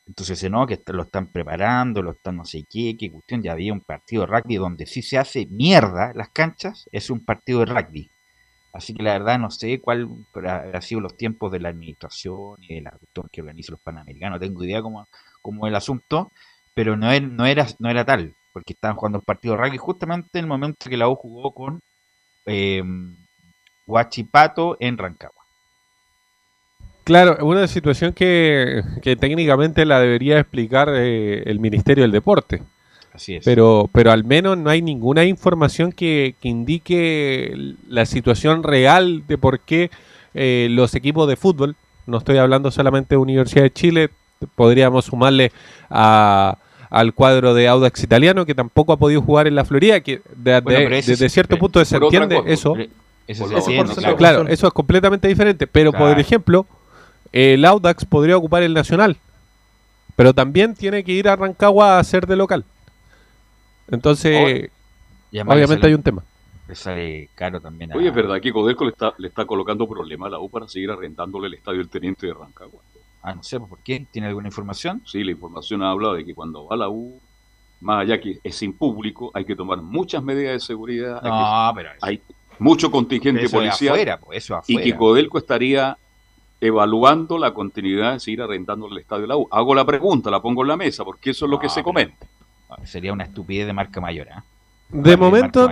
Entonces, no, que lo están preparando, lo están no sé qué, qué cuestión, ya había un partido de rugby donde sí se hace mierda las canchas, es un partido de rugby. Así que la verdad no sé cuál habrá sido los tiempos de la administración y de la cuestión que organiza los Panamericanos, no tengo idea cómo, cómo el asunto, pero no, er- no, era, no era tal, porque estaban jugando el partido de rugby justamente en el momento que la U jugó con eh, Huachipato en Rancagua. Claro, una situación que, que técnicamente la debería explicar eh, el Ministerio del Deporte. Así es. Pero, pero al menos no hay ninguna información que, que indique la situación real de por qué eh, los equipos de fútbol, no estoy hablando solamente de Universidad de Chile, podríamos sumarle a- al cuadro de Audax italiano que tampoco ha podido jugar en la Florida, que de- Bueno, desde cierto punto se entiende cosa, eso. se entiende, por- claro. claro, eso es completamente diferente. Pero por ejemplo, el Audax podría ocupar el Nacional, pero también tiene que ir a Rancagua a hacer de local. Entonces, Y obviamente sale- hay un tema. Le sale caro también. a- Oye, es verdad que Codelco le está, le está colocando problema a la U para seguir arrendándole el estadio del Teniente de Rancagua. Ah, no sé, ¿por qué? ¿Tiene alguna información? Sí, la información habla de que cuando va la U, más allá que es sin público, hay que tomar muchas medidas de seguridad. hay No, que- pero eso- hay mucho contingente Eso es policial. afuera, pues, eso y afuera. que Codelco estaría evaluando la continuidad de seguir arrendándole el estadio de la U. Hago la pregunta, la pongo en la mesa, porque eso es lo que No, se comenta. Sería una estupidez de marca mayor, ¿ah? De momento,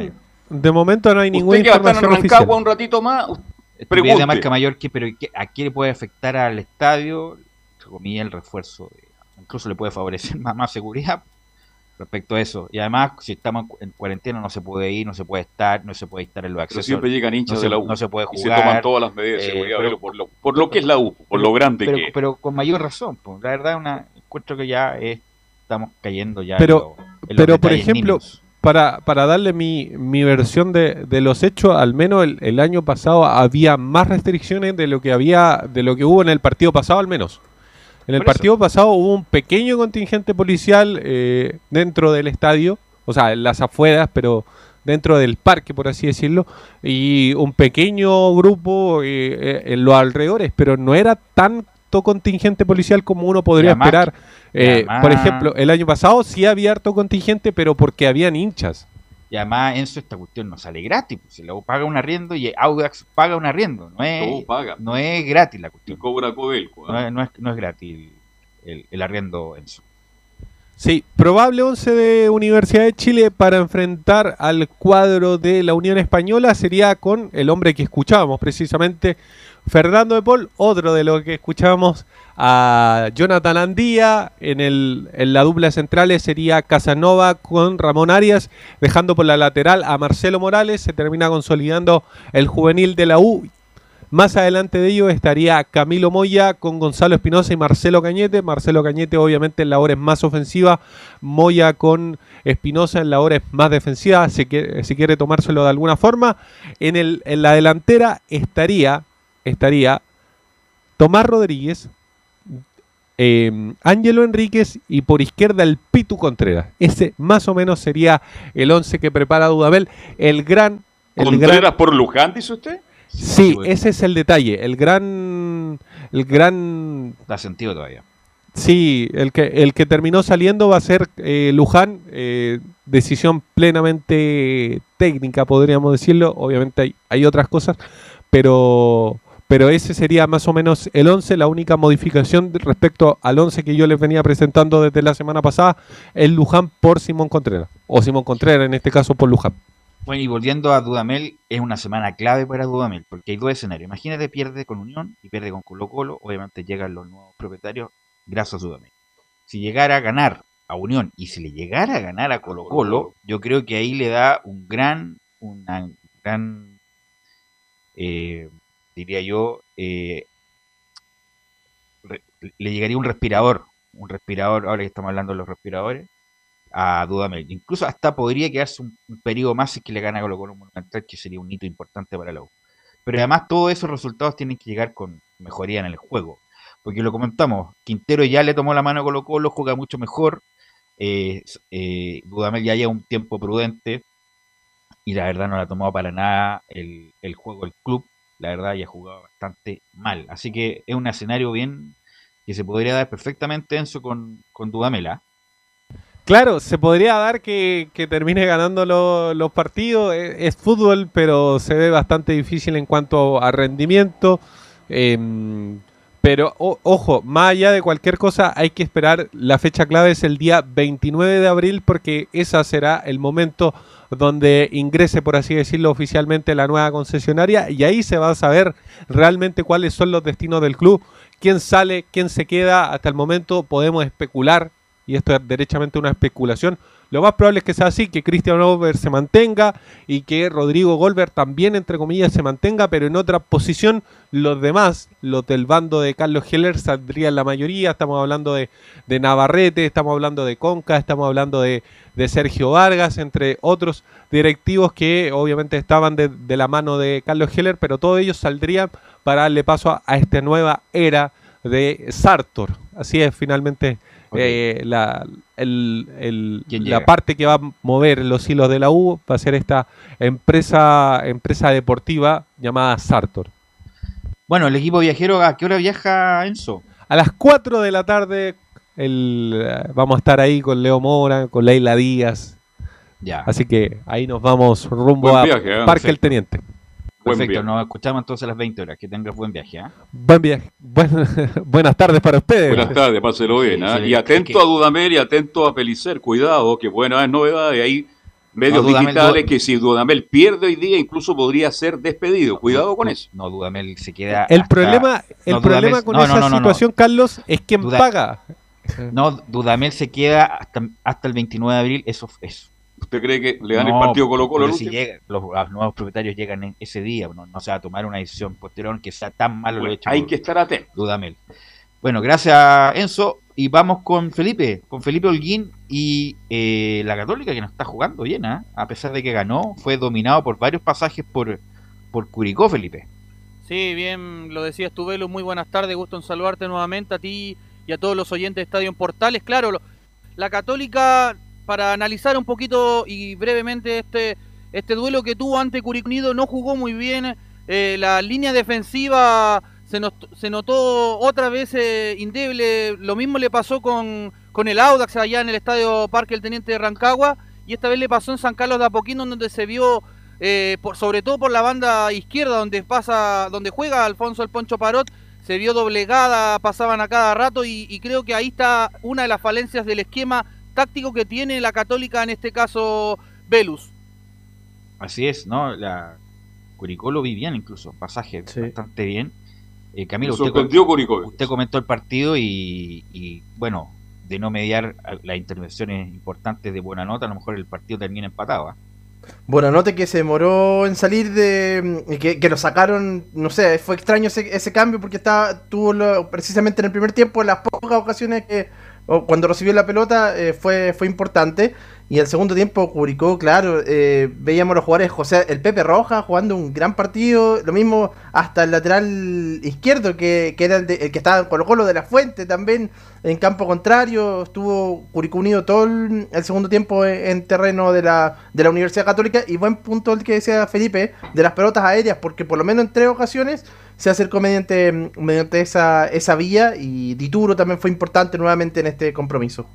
de momento no hay ninguna Usted que va a estar en. Rancagua un ratito más, Estupidez pregunte. de marca mayor, que, pero ¿qué- ¿a qué le puede afectar al estadio? Comillas, el refuerzo. de- incluso le puede favorecer <laughs> más, más seguridad respecto a eso. Y además, si estamos en cu- en cuarentena, no se puede ir, no se puede estar, no se puede estar en los Pero accesos. siempre llegan hinchas no de la U. No se puede y jugar. se toman todas las medidas de eh, seguridad, pero por, lo, por lo que es la U, por lo grande pero, que es. pero con mayor razón, pues, la verdad una, encuentro que ya es- estamos cayendo ya Pero, en, lo- en los pero por ejemplo, para, para darle mi, mi versión de, de los hechos, al menos el, el año pasado había más restricciones de lo que había, de lo que hubo en el partido pasado, al menos. En el eso. partido pasado hubo un pequeño contingente policial eh, dentro del estadio, o sea, en las afueras, pero dentro del parque, por así decirlo, y un pequeño grupo eh, eh, en los alrededores, pero no era tanto contingente policial como uno podría además- esperar. Eh, por ejemplo, el año pasado sí había harto contingente, pero porque habían hinchas. Además, Enzo, esta cuestión no sale gratis. Pues, se lo paga un arriendo y Audax paga un arriendo. No es, Todo paga. No es gratis la Y cuestión. cobra Codelco. No ¿ah? es, no es, no es gratis el, el- el arriendo, Enzo. Sí, probable 11 de Universidad de Chile para enfrentar al cuadro de la Unión Española sería con el hombre que escuchábamos precisamente, Fernando de Paul, otro de lo que escuchábamos a Jonathan Andía, en, el, en la dupla centrales sería Casanova con Ramón Arias, dejando por la lateral a Marcelo Morales, se termina consolidando el juvenil de la U más adelante de ello estaría Camilo Moya con Gonzalo Espinosa y Marcelo Cañete. Marcelo Cañete obviamente en la hora es más ofensiva. Moya con Espinosa en la hora es más defensiva, si quiere, si quiere tomárselo de alguna forma. En, el, en la delantera estaría, estaría Tomás Rodríguez, eh, Ángelo Enríquez y por izquierda el Pitu Contreras. Ese más o menos sería el 11 que prepara Dudamel. El gran... El ¿Contreras gran por Luján, dice usted? Sí, ese es el detalle. El gran. El gran. Da sentido todavía. Sí, el que, el que terminó saliendo va a ser eh, Luján. eh, decisión plenamente técnica, podríamos decirlo. Obviamente hay, hay otras cosas, pero. Pero ese sería más o menos el 11. La única modificación respecto al 11 que yo les venía presentando desde la semana pasada es Luján por Simón Contreras. O Simón Contreras, en este caso por Luján. Bueno, y volviendo a Dudamel, es una semana clave para Dudamel, porque hay dos escenarios. Imagínate, pierde con Unión y pierde con Colo Colo, obviamente llegan los nuevos propietarios gracias a Dudamel. Si llegara a ganar a Unión y si le llegara a ganar a Colo Colo, yo creo que ahí le da un gran, una gran, eh, diría yo, eh, le llegaría un respirador, un respirador, ahora que estamos hablando de los respiradores, a Dudamel. Incluso hasta podría quedarse un, un periodo más si que le gana Colo Colo Monumental, que sería un hito importante para la U. Pero además todos esos resultados tienen que llegar con mejoría en el juego. Porque lo comentamos, Quintero ya le tomó la mano a Colo Colo, juega mucho mejor. eh, eh, Dudamel ya lleva un tiempo prudente y la verdad no la ha tomado para nada el, el juego del club. La verdad ya ha jugado bastante mal. Así que es un escenario bien que se podría dar perfectamente Enzo con, con Dudamel. ¿ah? Claro, se podría dar que, que termine ganando lo- los partidos. Es, es fútbol, pero se ve bastante difícil en cuanto a rendimiento. Em, pero ojo, más allá de cualquier cosa, hay que esperar. La fecha clave es el día 29 de abril, porque esa será el momento donde ingrese, por así decirlo, oficialmente la nueva concesionaria. Y ahí se va a saber realmente cuáles son los destinos del club. Quién sale, quién se queda. Hasta el momento podemos especular y esto es derechamente una especulación. Lo más probable es que sea así, que Christian Over se mantenga y que Rodrigo Golver también, entre comillas, se mantenga, pero en otra posición. Los demás, los del bando de Carlos Heller, saldrían la mayoría. Estamos hablando de, de Navarrete, estamos hablando de Conca, estamos hablando de, de Sergio Vargas, entre otros directivos que obviamente estaban de, de la mano de Carlos Heller, pero todos ellos saldrían para darle paso a, a esta nueva era de Sartor. Así es, finalmente eh, la, el- el- ¿Quién la parte que va a mover los hilos de la U va a ser esta empresa, empresa deportiva llamada Sartor. Bueno, el equipo viajero, ¿a qué hora viaja Enzo? A las 4 de la tarde el, vamos a estar ahí con Leo Mora, con Leila Díaz. Ya. Así que ahí nos vamos rumbo a ¿eh? Parque el Teniente. Buen Perfecto, viaje. nos escuchamos entonces a las 20 horas. Que tengas buen viaje. ¿ah? Buen viaje. Buen- <laughs> buenas tardes para ustedes. Buenas tardes, páselo bien. sí, y atento a Dudamel y atento a Pelicer, cuidado, que buena es novedad. Y hay medios No, Dudamel, digitales que si Dudamel pierde hoy día, incluso podría ser despedido. Cuidado con eso. No, Dudamel se queda. El hasta- problema, el no, problema Dudamel- con no, esa no, no, no, no. situación, Carlos, es quien Duda- paga. No, Dudamel se queda hasta, hasta el 29 de abril. Eso es. ¿Usted cree que le dan el partido Colo Colo? si llega- los, los nuevos propietarios llegan en ese día, no, no se va a tomar una decisión posterior que sea tan malo lo Bueno, hecho. hay por que estar atento. Dudamel. Bueno, gracias Enzo. Y vamos con Felipe, con Felipe Holguín y eh, la Católica que no está jugando bien, ¿ah? a pesar de que ganó, fue dominado por varios pasajes por, por Curicó, Felipe. Sí, bien, lo decías tú, Velo. Muy buenas tardes, gusto en saludarte nuevamente a ti y a todos los oyentes de Estadio en Portales. Claro, lo- la Católica, para analizar un poquito y brevemente este, este duelo que tuvo ante Curicó Unido, no jugó muy bien. Eh, la línea defensiva se, se notó otra vez eh, indeble. Lo mismo le pasó con, con el Audax allá en el Estadio Parque El Teniente de Rancagua. y esta vez le pasó en San Carlos de Apoquindo donde se vio eh, por, sobre todo por la banda izquierda donde pasa donde juega Alfonso el Poncho Parot se vio doblegada, pasaban a cada rato y creo que ahí está una de las falencias del esquema táctico que tiene la Católica en este caso Velus. Así es, ¿no? La Curicó lo vi bien incluso, pasaje bastante bien. Eh, Camilo, usted, sorprendió Curicó. usted comentó el partido y, y, bueno, de no mediar las intervenciones importantes de buena nota, a lo mejor el partido termina empatado. ¿ah? Buena nota que se demoró en salir de. y Que, que lo sacaron. No sé, fue extraño ese, ese cambio porque estaba tuvo lo- precisamente en el primer tiempo, en las pocas ocasiones que. Cuando recibió la pelota, eh, fue, fue importante. Y el segundo tiempo, Curicó, claro, eh, veíamos los jugadores, José, el Pepe Roja jugando un gran partido. Lo mismo hasta el lateral izquierdo, que, que era el, de- el que estaba en Colo Colo de la Fuente también, en campo contrario. Estuvo Curicó unido todo el, el segundo tiempo en, en terreno de la, de la Universidad Católica. Y buen punto el que decía Felipe, de las pelotas aéreas, porque por lo menos en tres ocasiones se acercó mediante, mediante esa, esa vía. Y Dituro también fue importante nuevamente en este compromiso.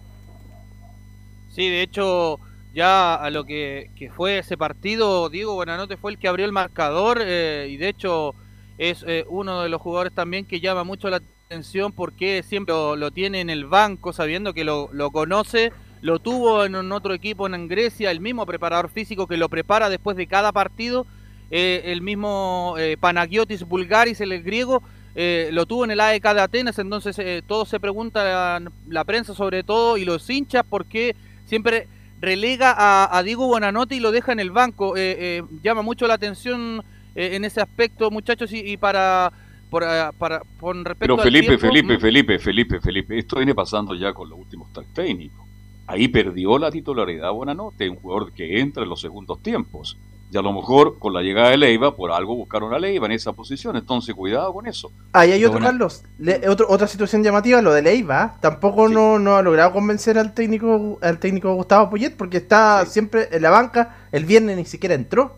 Sí, de hecho, ya a lo que, que fue ese partido, Diego Buenanote fue el que abrió el marcador eh, y de hecho es eh, uno de los jugadores también que llama mucho la atención porque siempre lo, tiene en el banco, sabiendo que lo, lo conoce, lo tuvo en un otro equipo en Grecia, el mismo preparador físico que lo prepara después de cada partido, eh, el mismo eh, Panagiotis Bulgaris, el griego, eh, lo tuvo en el AEK de Atenas, entonces eh, todo se pregunta la, la prensa sobre todo y los hinchas por qué siempre relega a, a Diego Buenanote y lo deja en el banco. Eh, eh, llama mucho la atención eh, en ese aspecto, muchachos, y, y para, por, para con respecto Pero al Felipe, tiempo, Felipe, mm, Felipe, Felipe, Felipe, esto viene pasando ya con los últimos tres técnicos. Ahí perdió la titularidad Buenanote, un jugador que entra en los segundos tiempos. Y a lo mejor con la llegada de Leiva, por algo buscaron a Leiva en esa posición. Entonces, cuidado con eso. Ahí hay otro, Carlos. Le- otro- otra situación llamativa, lo de Leiva. Tampoco no, no ha logrado convencer al técnico al técnico Gustavo Poyet porque está siempre en la banca. El viernes ni siquiera entró.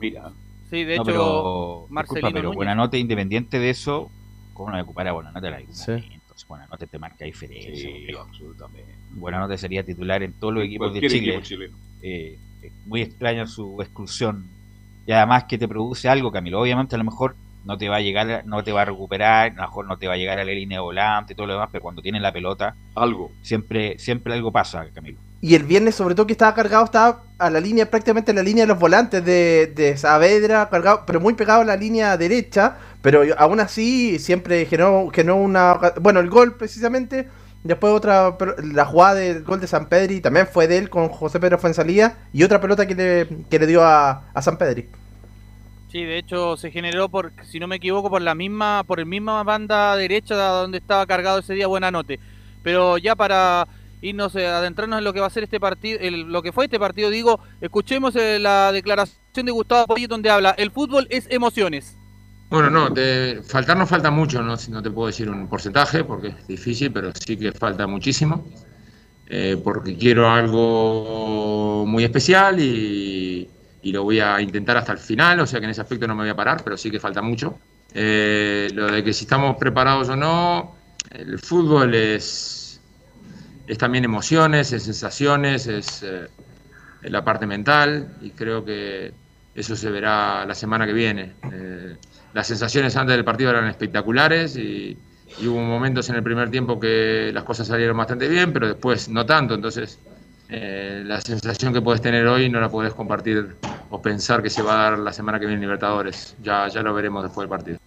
Mira. Sí, de No, hecho, pero, Marcelino disculpa, pero. Buenanote, independiente de eso, ¿cómo no recupera Buenanote la Entonces, Buenanote te marca diferencia. Sí, absolutamente. Buenanote sería titular en todos los equipos de Chile. equipo chileno. Eh, es muy extraña su exclusión. Y además que te produce algo, Camilo. Obviamente a lo mejor no te va a llegar, no te va a recuperar, a lo mejor no te va a llegar a la línea de volante y todo lo demás, pero cuando tienes la pelota, algo. Siempre, siempre algo pasa, Camilo. Y el viernes, sobre todo, que estaba cargado, estaba a la línea, prácticamente en la línea de los volantes de, de Saavedra, cargado, pero muy pegado a la línea derecha. Pero aún así, siempre generó, generó una. Bueno, el gol precisamente. Después otra, la jugada del gol de San Pedri también fue de él con José Pedro Fuensalía. Y otra pelota que le, que le dio a, a San Pedri. Sí, de hecho se generó por, si no me equivoco, por la misma, por el misma banda derecha donde estaba cargado ese día Buenanote. Pero ya para irnos eh, adentrarnos en lo que va a ser este partido, lo que fue este partido, digo, escuchemos eh, la declaración de Gustavo Poyet donde habla, el fútbol es emociones. Bueno, no, faltar no falta mucho, no, no te puedo decir un porcentaje porque es difícil, pero sí que falta muchísimo, eh, porque quiero algo muy especial y, y lo voy a intentar hasta el final, o sea que en ese aspecto no me voy a parar, pero sí que falta mucho. Eh, lo de que si estamos preparados o no, el fútbol es, es también emociones, es sensaciones, es eh, la parte mental y creo que eso se verá la semana que viene. Eh, las sensaciones antes del partido eran espectaculares y, y hubo momentos en el primer tiempo que las cosas salieron bastante bien, pero después no tanto. Entonces, eh, la sensación que puedes tener hoy no la puedes compartir o pensar que se va a dar la semana que viene en Libertadores. Ya, ya lo veremos después del partido.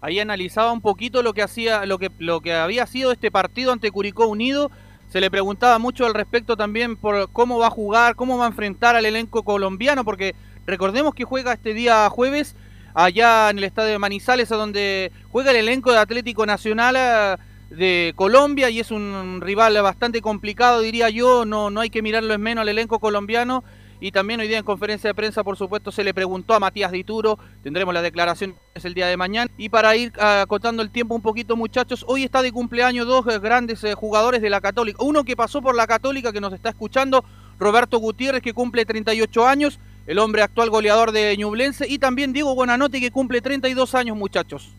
Ahí analizaba un poquito lo que hacía, lo que, lo que había sido este partido ante Curicó Unido. Se le preguntaba mucho al respecto también por cómo va a jugar, cómo va a enfrentar al elenco colombiano, porque recordemos que juega este día jueves allá en el estadio de Manizales, a donde juega el elenco de Atlético Nacional eh, de Colombia y es un rival bastante complicado, diría yo. No, no hay que mirarlo en menos al elenco colombiano. Y también hoy día en conferencia de prensa, por supuesto, se le preguntó a Matías Dituro. Tendremos la declaración es el día de mañana. Y para ir ah, acotando el tiempo un poquito, muchachos, hoy está de cumpleaños dos eh, grandes eh, jugadores de la Católica. Uno que pasó por la Católica, que nos está escuchando, Roberto Gutiérrez, que cumple 38 años, el hombre actual goleador de Ñublense. Y también Diego Buenanote, que cumple 32 años, muchachos.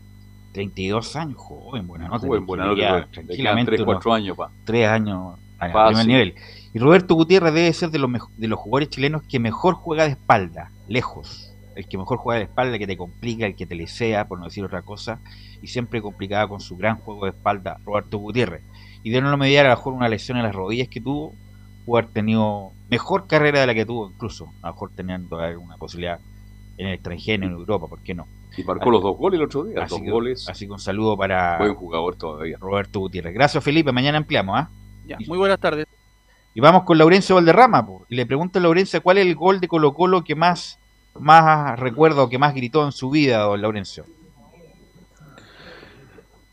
32 años, joven, Buenanote, joven. Quedan tranquilamente. tres, unos cuatro años, pa. Tres años a primer nivel. Y Roberto Gutiérrez debe ser de los, de los jugadores chilenos que mejor juega de espalda, lejos. El que mejor juega de espalda, el que te complica, el que te lesea, por no decir otra cosa. Y siempre complicada con su gran juego de espalda, Roberto Gutiérrez. Y de no mediar a lo mejor una lesión en las rodillas que tuvo, pudo haber tenido mejor carrera de la que tuvo incluso. A lo mejor teniendo alguna posibilidad en el extranjero, en Europa, ¿por qué no? Y marcó los dos goles el otro día, Así dos que, goles. así que un saludo para Buen jugador todavía. Roberto Gutiérrez. Gracias Felipe, mañana ampliamos, ¿ah? Ya, muy buenas tardes. Y vamos con Laurencio Valderrama, po. y le pregunto a Laurencio cuál es el gol de Colo Colo que más, más recuerdo, que más gritó en su vida, don Laurencio.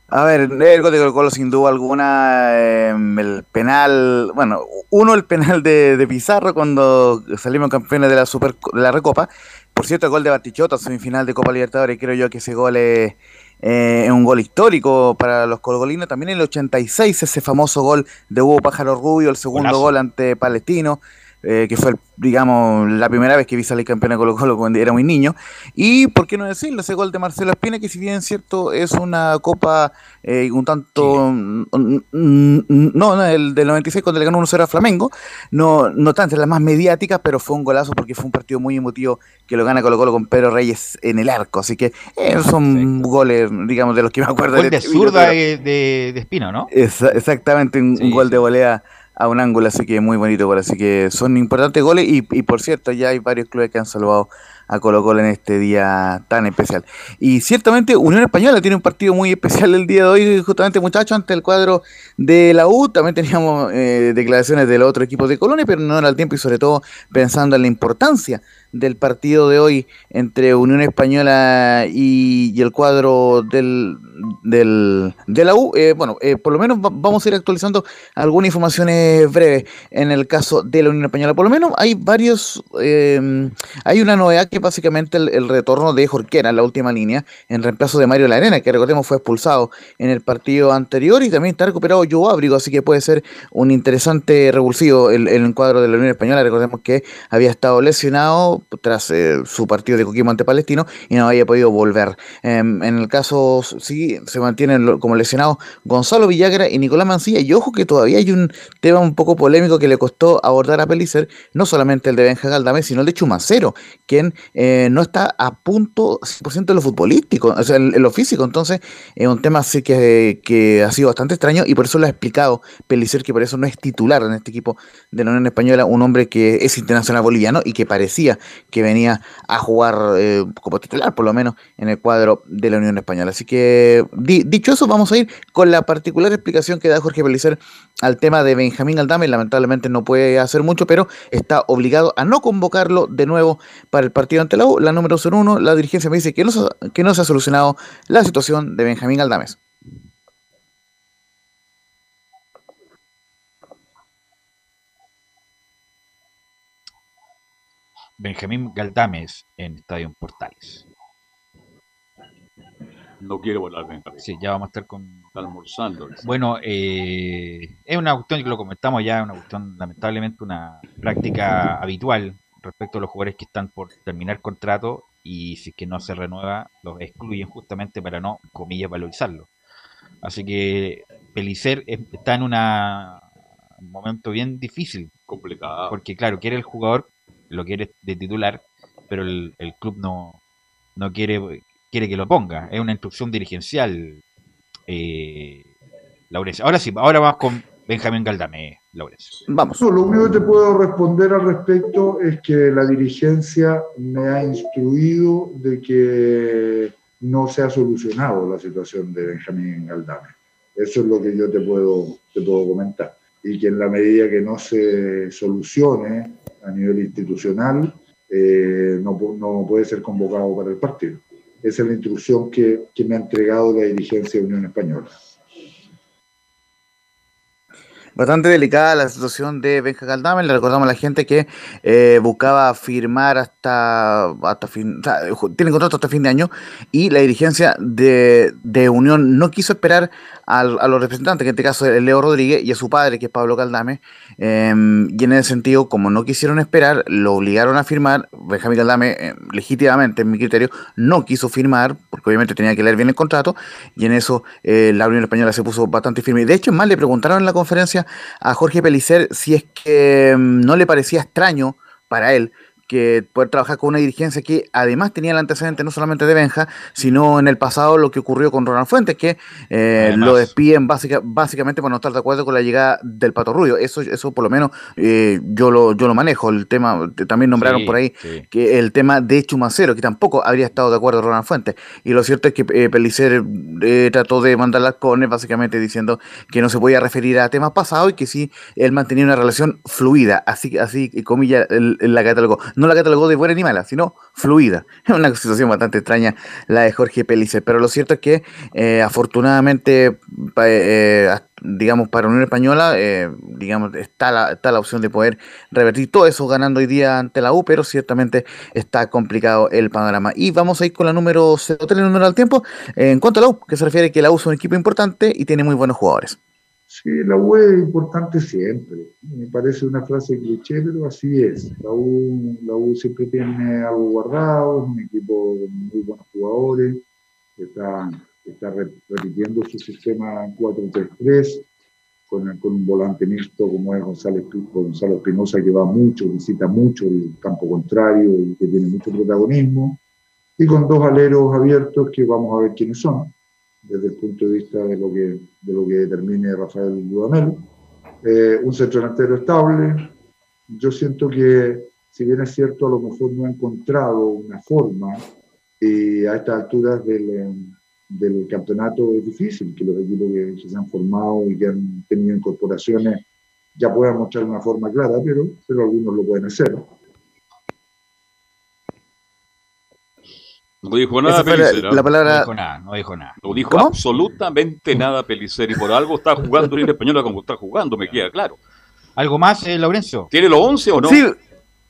A ver, el gol de Colo Colo sin duda alguna, eh, el penal, bueno, uno el penal de, de Pizarro cuando salimos campeones de la Super de la Recopa. Por cierto, el gol de Batichota, semifinal de Copa Libertadores, creo yo que ese gol es, eh, es un gol histórico para los colgolinos. También en el 86, ese famoso gol de Hugo Pájaro Rubio, el segundo Golazo. gol ante Palestino, eh, que fue, el- digamos, la primera vez que vi salir campeón de Colo Colo cuando era muy niño. Y, ¿por qué no decirlo? Ese gol de Marcelo Espina, que si bien es cierto, es una copa eh, un tanto... mm, mm, mm, No, no, el del 96 cuando le ganó 1-0 a Flamengo, no, no tanto, es la más mediática, pero fue un golazo porque fue un partido muy emotivo que lo gana Colo Colo con Pedro Reyes en el arco. Así que eh, son goles, digamos, de los que me acuerdo. Gol de este video, zurda de, de, de Espino, ¿no? Esa- exactamente, un, un gol de volea a un ángulo, así que muy bonito gol, así que son importantes goles y, por cierto ya hay varios clubes que han salvado a Colo Colo en este día tan especial. Y ciertamente Unión Española tiene un partido muy especial el día de hoy, justamente muchachos, ante el cuadro de la U, también teníamos eh, declaraciones del otro equipo de Colonia, pero no era el tiempo y sobre todo pensando en la importancia del partido de hoy entre Unión Española y, el cuadro del, del, de la U. Eh, bueno, eh, por lo menos va- vamos a ir actualizando algunas informaciones breves en el caso de la Unión Española. Por lo menos hay varios, eh, hay una novedad que básicamente el, retorno de Jorquera en la última línea en reemplazo de Mario Larena, que recordemos fue expulsado en el partido anterior y también está recuperado Joe Abrigo, así que puede ser un interesante revulsivo el, el encuadro de la Unión Española. Recordemos que había estado lesionado tras eh, su partido de Coquimbo ante Palestino y no había podido volver. Em, en el caso, sí, se mantienen como lesionados Gonzalo Villagra y Nicolás Mancilla. Y ojo que todavía hay un tema un poco polémico que le costó abordar a Pelicer, no solamente el de Benja Galdame, sino el de Chumacero, quien eh, no está a punto 100% de lo futbolístico, o sea, en, lo físico. Entonces, es un tema así que, que ha sido bastante extraño y por eso lo ha explicado Pelicer, que por eso no es titular en este equipo de la Unión Española, un hombre que es internacional boliviano y que parecía que venía a jugar eh, como titular, por lo menos, en el cuadro de la Unión Española. Así que, di- dicho eso, vamos a ir con la particular explicación que da Jorge Pelicer al tema de Benjamín Aldame. Lamentablemente no puede hacer mucho, pero está obligado a no convocarlo de nuevo para el partido ante la U. La número 01, la dirigencia me dice que no, que no se ha solucionado la situación de Benjamín Aldames. Benjamín Galdames en Estadio Portales. No quiere volar Benjamín. Sí, ya vamos a estar con... Está almorzando. Bueno, eh, es una cuestión que lo comentamos ya, una cuestión, lamentablemente, una práctica habitual respecto a los jugadores que están por terminar contrato y si es que no se renueva, los excluyen justamente para no, comillas, valorizarlo. Así que Pelicer es- está en una, un momento bien difícil. Complicado. Porque, claro, quiere el jugador, lo quiere de titular, pero el, el club no, no quiere, quiere que lo ponga. Es una instrucción dirigencial, eh, Laurencio. Ahora sí, ahora vamos con Benjamín Galdame, Laurencio. Vamos. No, lo único que te puedo responder al respecto es que la dirigencia me ha instruido de que no se ha solucionado la situación de Benjamín Galdame. Eso es lo que yo te puedo, te puedo comentar. Y que en la medida que no se solucione a nivel institucional, eh, no, pu- no puede ser convocado para el partido. Esa es la instrucción que, que me ha entregado la dirigencia de Unión Española. Bastante delicada la situación de Benja Galdame. Le recordamos a la gente que eh, buscaba firmar hasta, hasta fin, o sea, tiene contrato hasta fin de año y la dirigencia de, de Unión no quiso esperar al- a los representantes, que en este caso es Leo Rodríguez y a su padre, que es Pablo Galdame. eh, y en ese sentido, como no quisieron esperar, lo obligaron a firmar. Benjamín Galdame, eh, legítimamente, en mi criterio, no quiso firmar, porque obviamente tenía que leer bien el contrato, y en eso eh, la Unión Española se puso bastante firme. De hecho, más le preguntaron en la conferencia a Jorge Pelicer si es que mm, no le parecía extraño para él que poder trabajar con una dirigencia que además tenía el antecedente no solamente de Benja, sino en el pasado lo que ocurrió con Ronald Fuentes, que eh, lo despiden básica, básicamente por no estar de acuerdo con la llegada del Pato Rubio. Eso, eso por lo menos eh, yo, lo, yo lo manejo. El tema, también nombraron Sí, por ahí sí. que el tema de Chumacero, que tampoco habría estado de acuerdo Ronald Fuentes. Y lo cierto es que eh, Pellicer eh, trató de mandar las cones básicamente diciendo que no se podía referir a temas pasados y que sí, él mantenía una relación fluida, así, así comillas, la catalogó. No la catalogó de buena ni mala, sino fluida. <laughs> Es una situación bastante extraña la de Jorge Pellicer, pero lo cierto es que eh, afortunadamente, eh, as- digamos, para Unión Española, eh, digamos, está la, está la opción de poder revertir todo eso ganando hoy día ante la U, pero ciertamente está complicado el panorama. Y vamos a ir con la número 03, el número del tiempo, eh, en cuanto a la U, que se refiere que la U es un equipo importante y tiene muy buenos jugadores. Sí, la U es importante siempre. Me parece una frase cliché, pero así es. La U, la U siempre tiene algo guardado, es un equipo con muy buenos jugadores, está, está re- repitiendo su sistema 4-3-3 con, con un volante mixto como es González, Gonzalo Espinosa, que va mucho, visita mucho el campo contrario y que tiene mucho protagonismo, y con dos aleros abiertos que vamos a ver quiénes son desde el punto de vista de lo que, de lo que determine Rafael Dudamel. Eh, un centro delantero estable. Yo siento que, si bien es cierto, a lo mejor no ha encontrado una forma y a estas alturas del, del campeonato es difícil que los equipos que, que se han formado y que han tenido incorporaciones ya puedan mostrar una forma clara, pero, pero algunos lo pueden hacer. No dijo nada la- Pellicer. ¿ah? la palabra- No dijo nada, no dijo nada. No dijo ¿Cómo? absolutamente nada Pellicer y por algo está jugando Unión Española como está jugando, me queda claro. ¿Algo más, eh, Laurencio? ¿Tiene los 11 o no? Sí,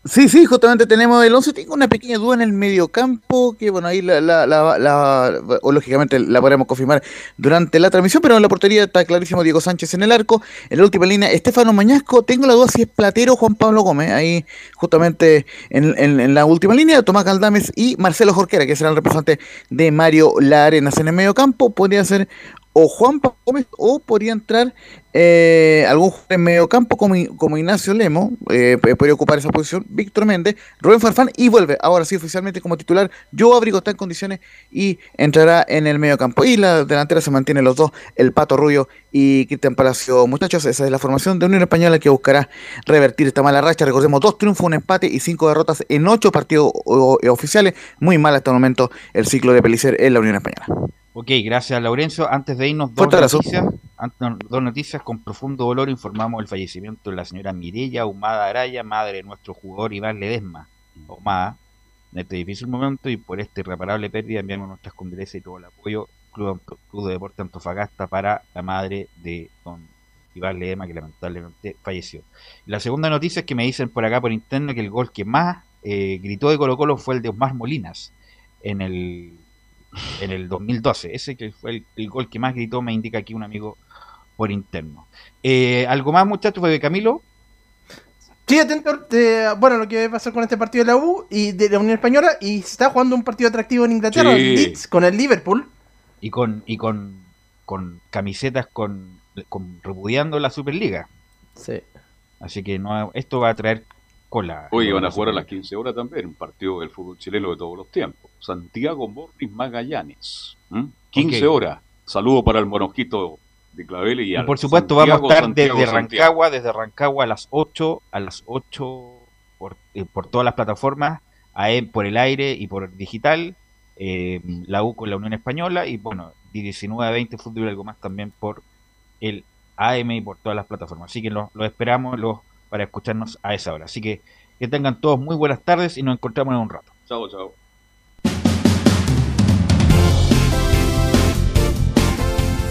sí, sí, justamente tenemos el 11. Tengo una pequeña duda en el mediocampo, que bueno, ahí la, la, la, la- o lógicamente la podremos confirmar durante la transmisión, pero en la portería está clarísimo Diego Sánchez en el arco. En la última línea, Estefano Mañasco. Tengo la duda si es Platero o Juan Pablo Gómez. Ahí justamente en, en- la última línea, Tomás Galdames y Marcelo Jorquera, que será el representante de Mario La Arenas en el mediocampo. Podría ser o Juan Gómez o podría entrar eh, algún jugador en medio campo como, como Ignacio Lemo, eh, podría ocupar esa posición, Víctor Méndez, Rubén Farfán y vuelve ahora sí oficialmente como titular. Yo Abrigo está en condiciones y entrará en el medio campo. Y la delantera se mantiene los dos, el Pato Rubio y Cristian Palacio. Muchachos, esa es la formación de Unión Española que buscará revertir esta mala racha. Recordemos, dos triunfos, un empate y cinco derrotas en ocho partidos oficiales. Muy mal hasta el momento el ciclo de Pelicer en la Unión Española. Ok, gracias Laurencio. Antes de irnos, dos noticias. Dos noticias. Con profundo dolor informamos el fallecimiento de la señora Mireya Humada Araya, madre de nuestro jugador Iván Ledesma, Humada, en este difícil momento y por esta irreparable pérdida enviamos nuestras condolencias y todo el apoyo Club, Club de Deporte Antofagasta para la madre de don Iván Ledesma que lamentablemente falleció. La segunda noticia es que me dicen por acá por interno que el gol que más eh, gritó de Colo Colo fue el de Osmar Molinas en el en el 2012. Ese que fue el, el gol que más gritó, me indica aquí un amigo por interno. Eh, ¿Algo más, muchachos, de Camilo? Sí, atento, eh, bueno, lo que va a pasar con este partido de la U y de la Unión Española y se está jugando un partido atractivo en Inglaterra, Sí. el Leeds con el Liverpool. Y con, y con, con camisetas con, con repudiando la Superliga. Sí. Así que no, esto va a traer cola. Hoy van a jugar a las 15 horas también, un partido del fútbol chileno de todos los tiempos. Santiago Morris Magallanes. ¿m? 15 Ok. horas. Saludo para el monojito de Clavel y, Y por supuesto Santiago, vamos a estar Santiago, desde Santiago. Rancagua, desde Rancagua a las 8, a las 8 por, eh, por todas las plataformas, AM por el aire y por digital, eh, la U con la Unión Española y bueno, 19 a 20 fútbol y algo más también por el AM y por todas las plataformas. Así que los los esperamos los, para escucharnos a esa hora. Así que que tengan todos muy buenas tardes y nos encontramos en un rato. Chao, chao.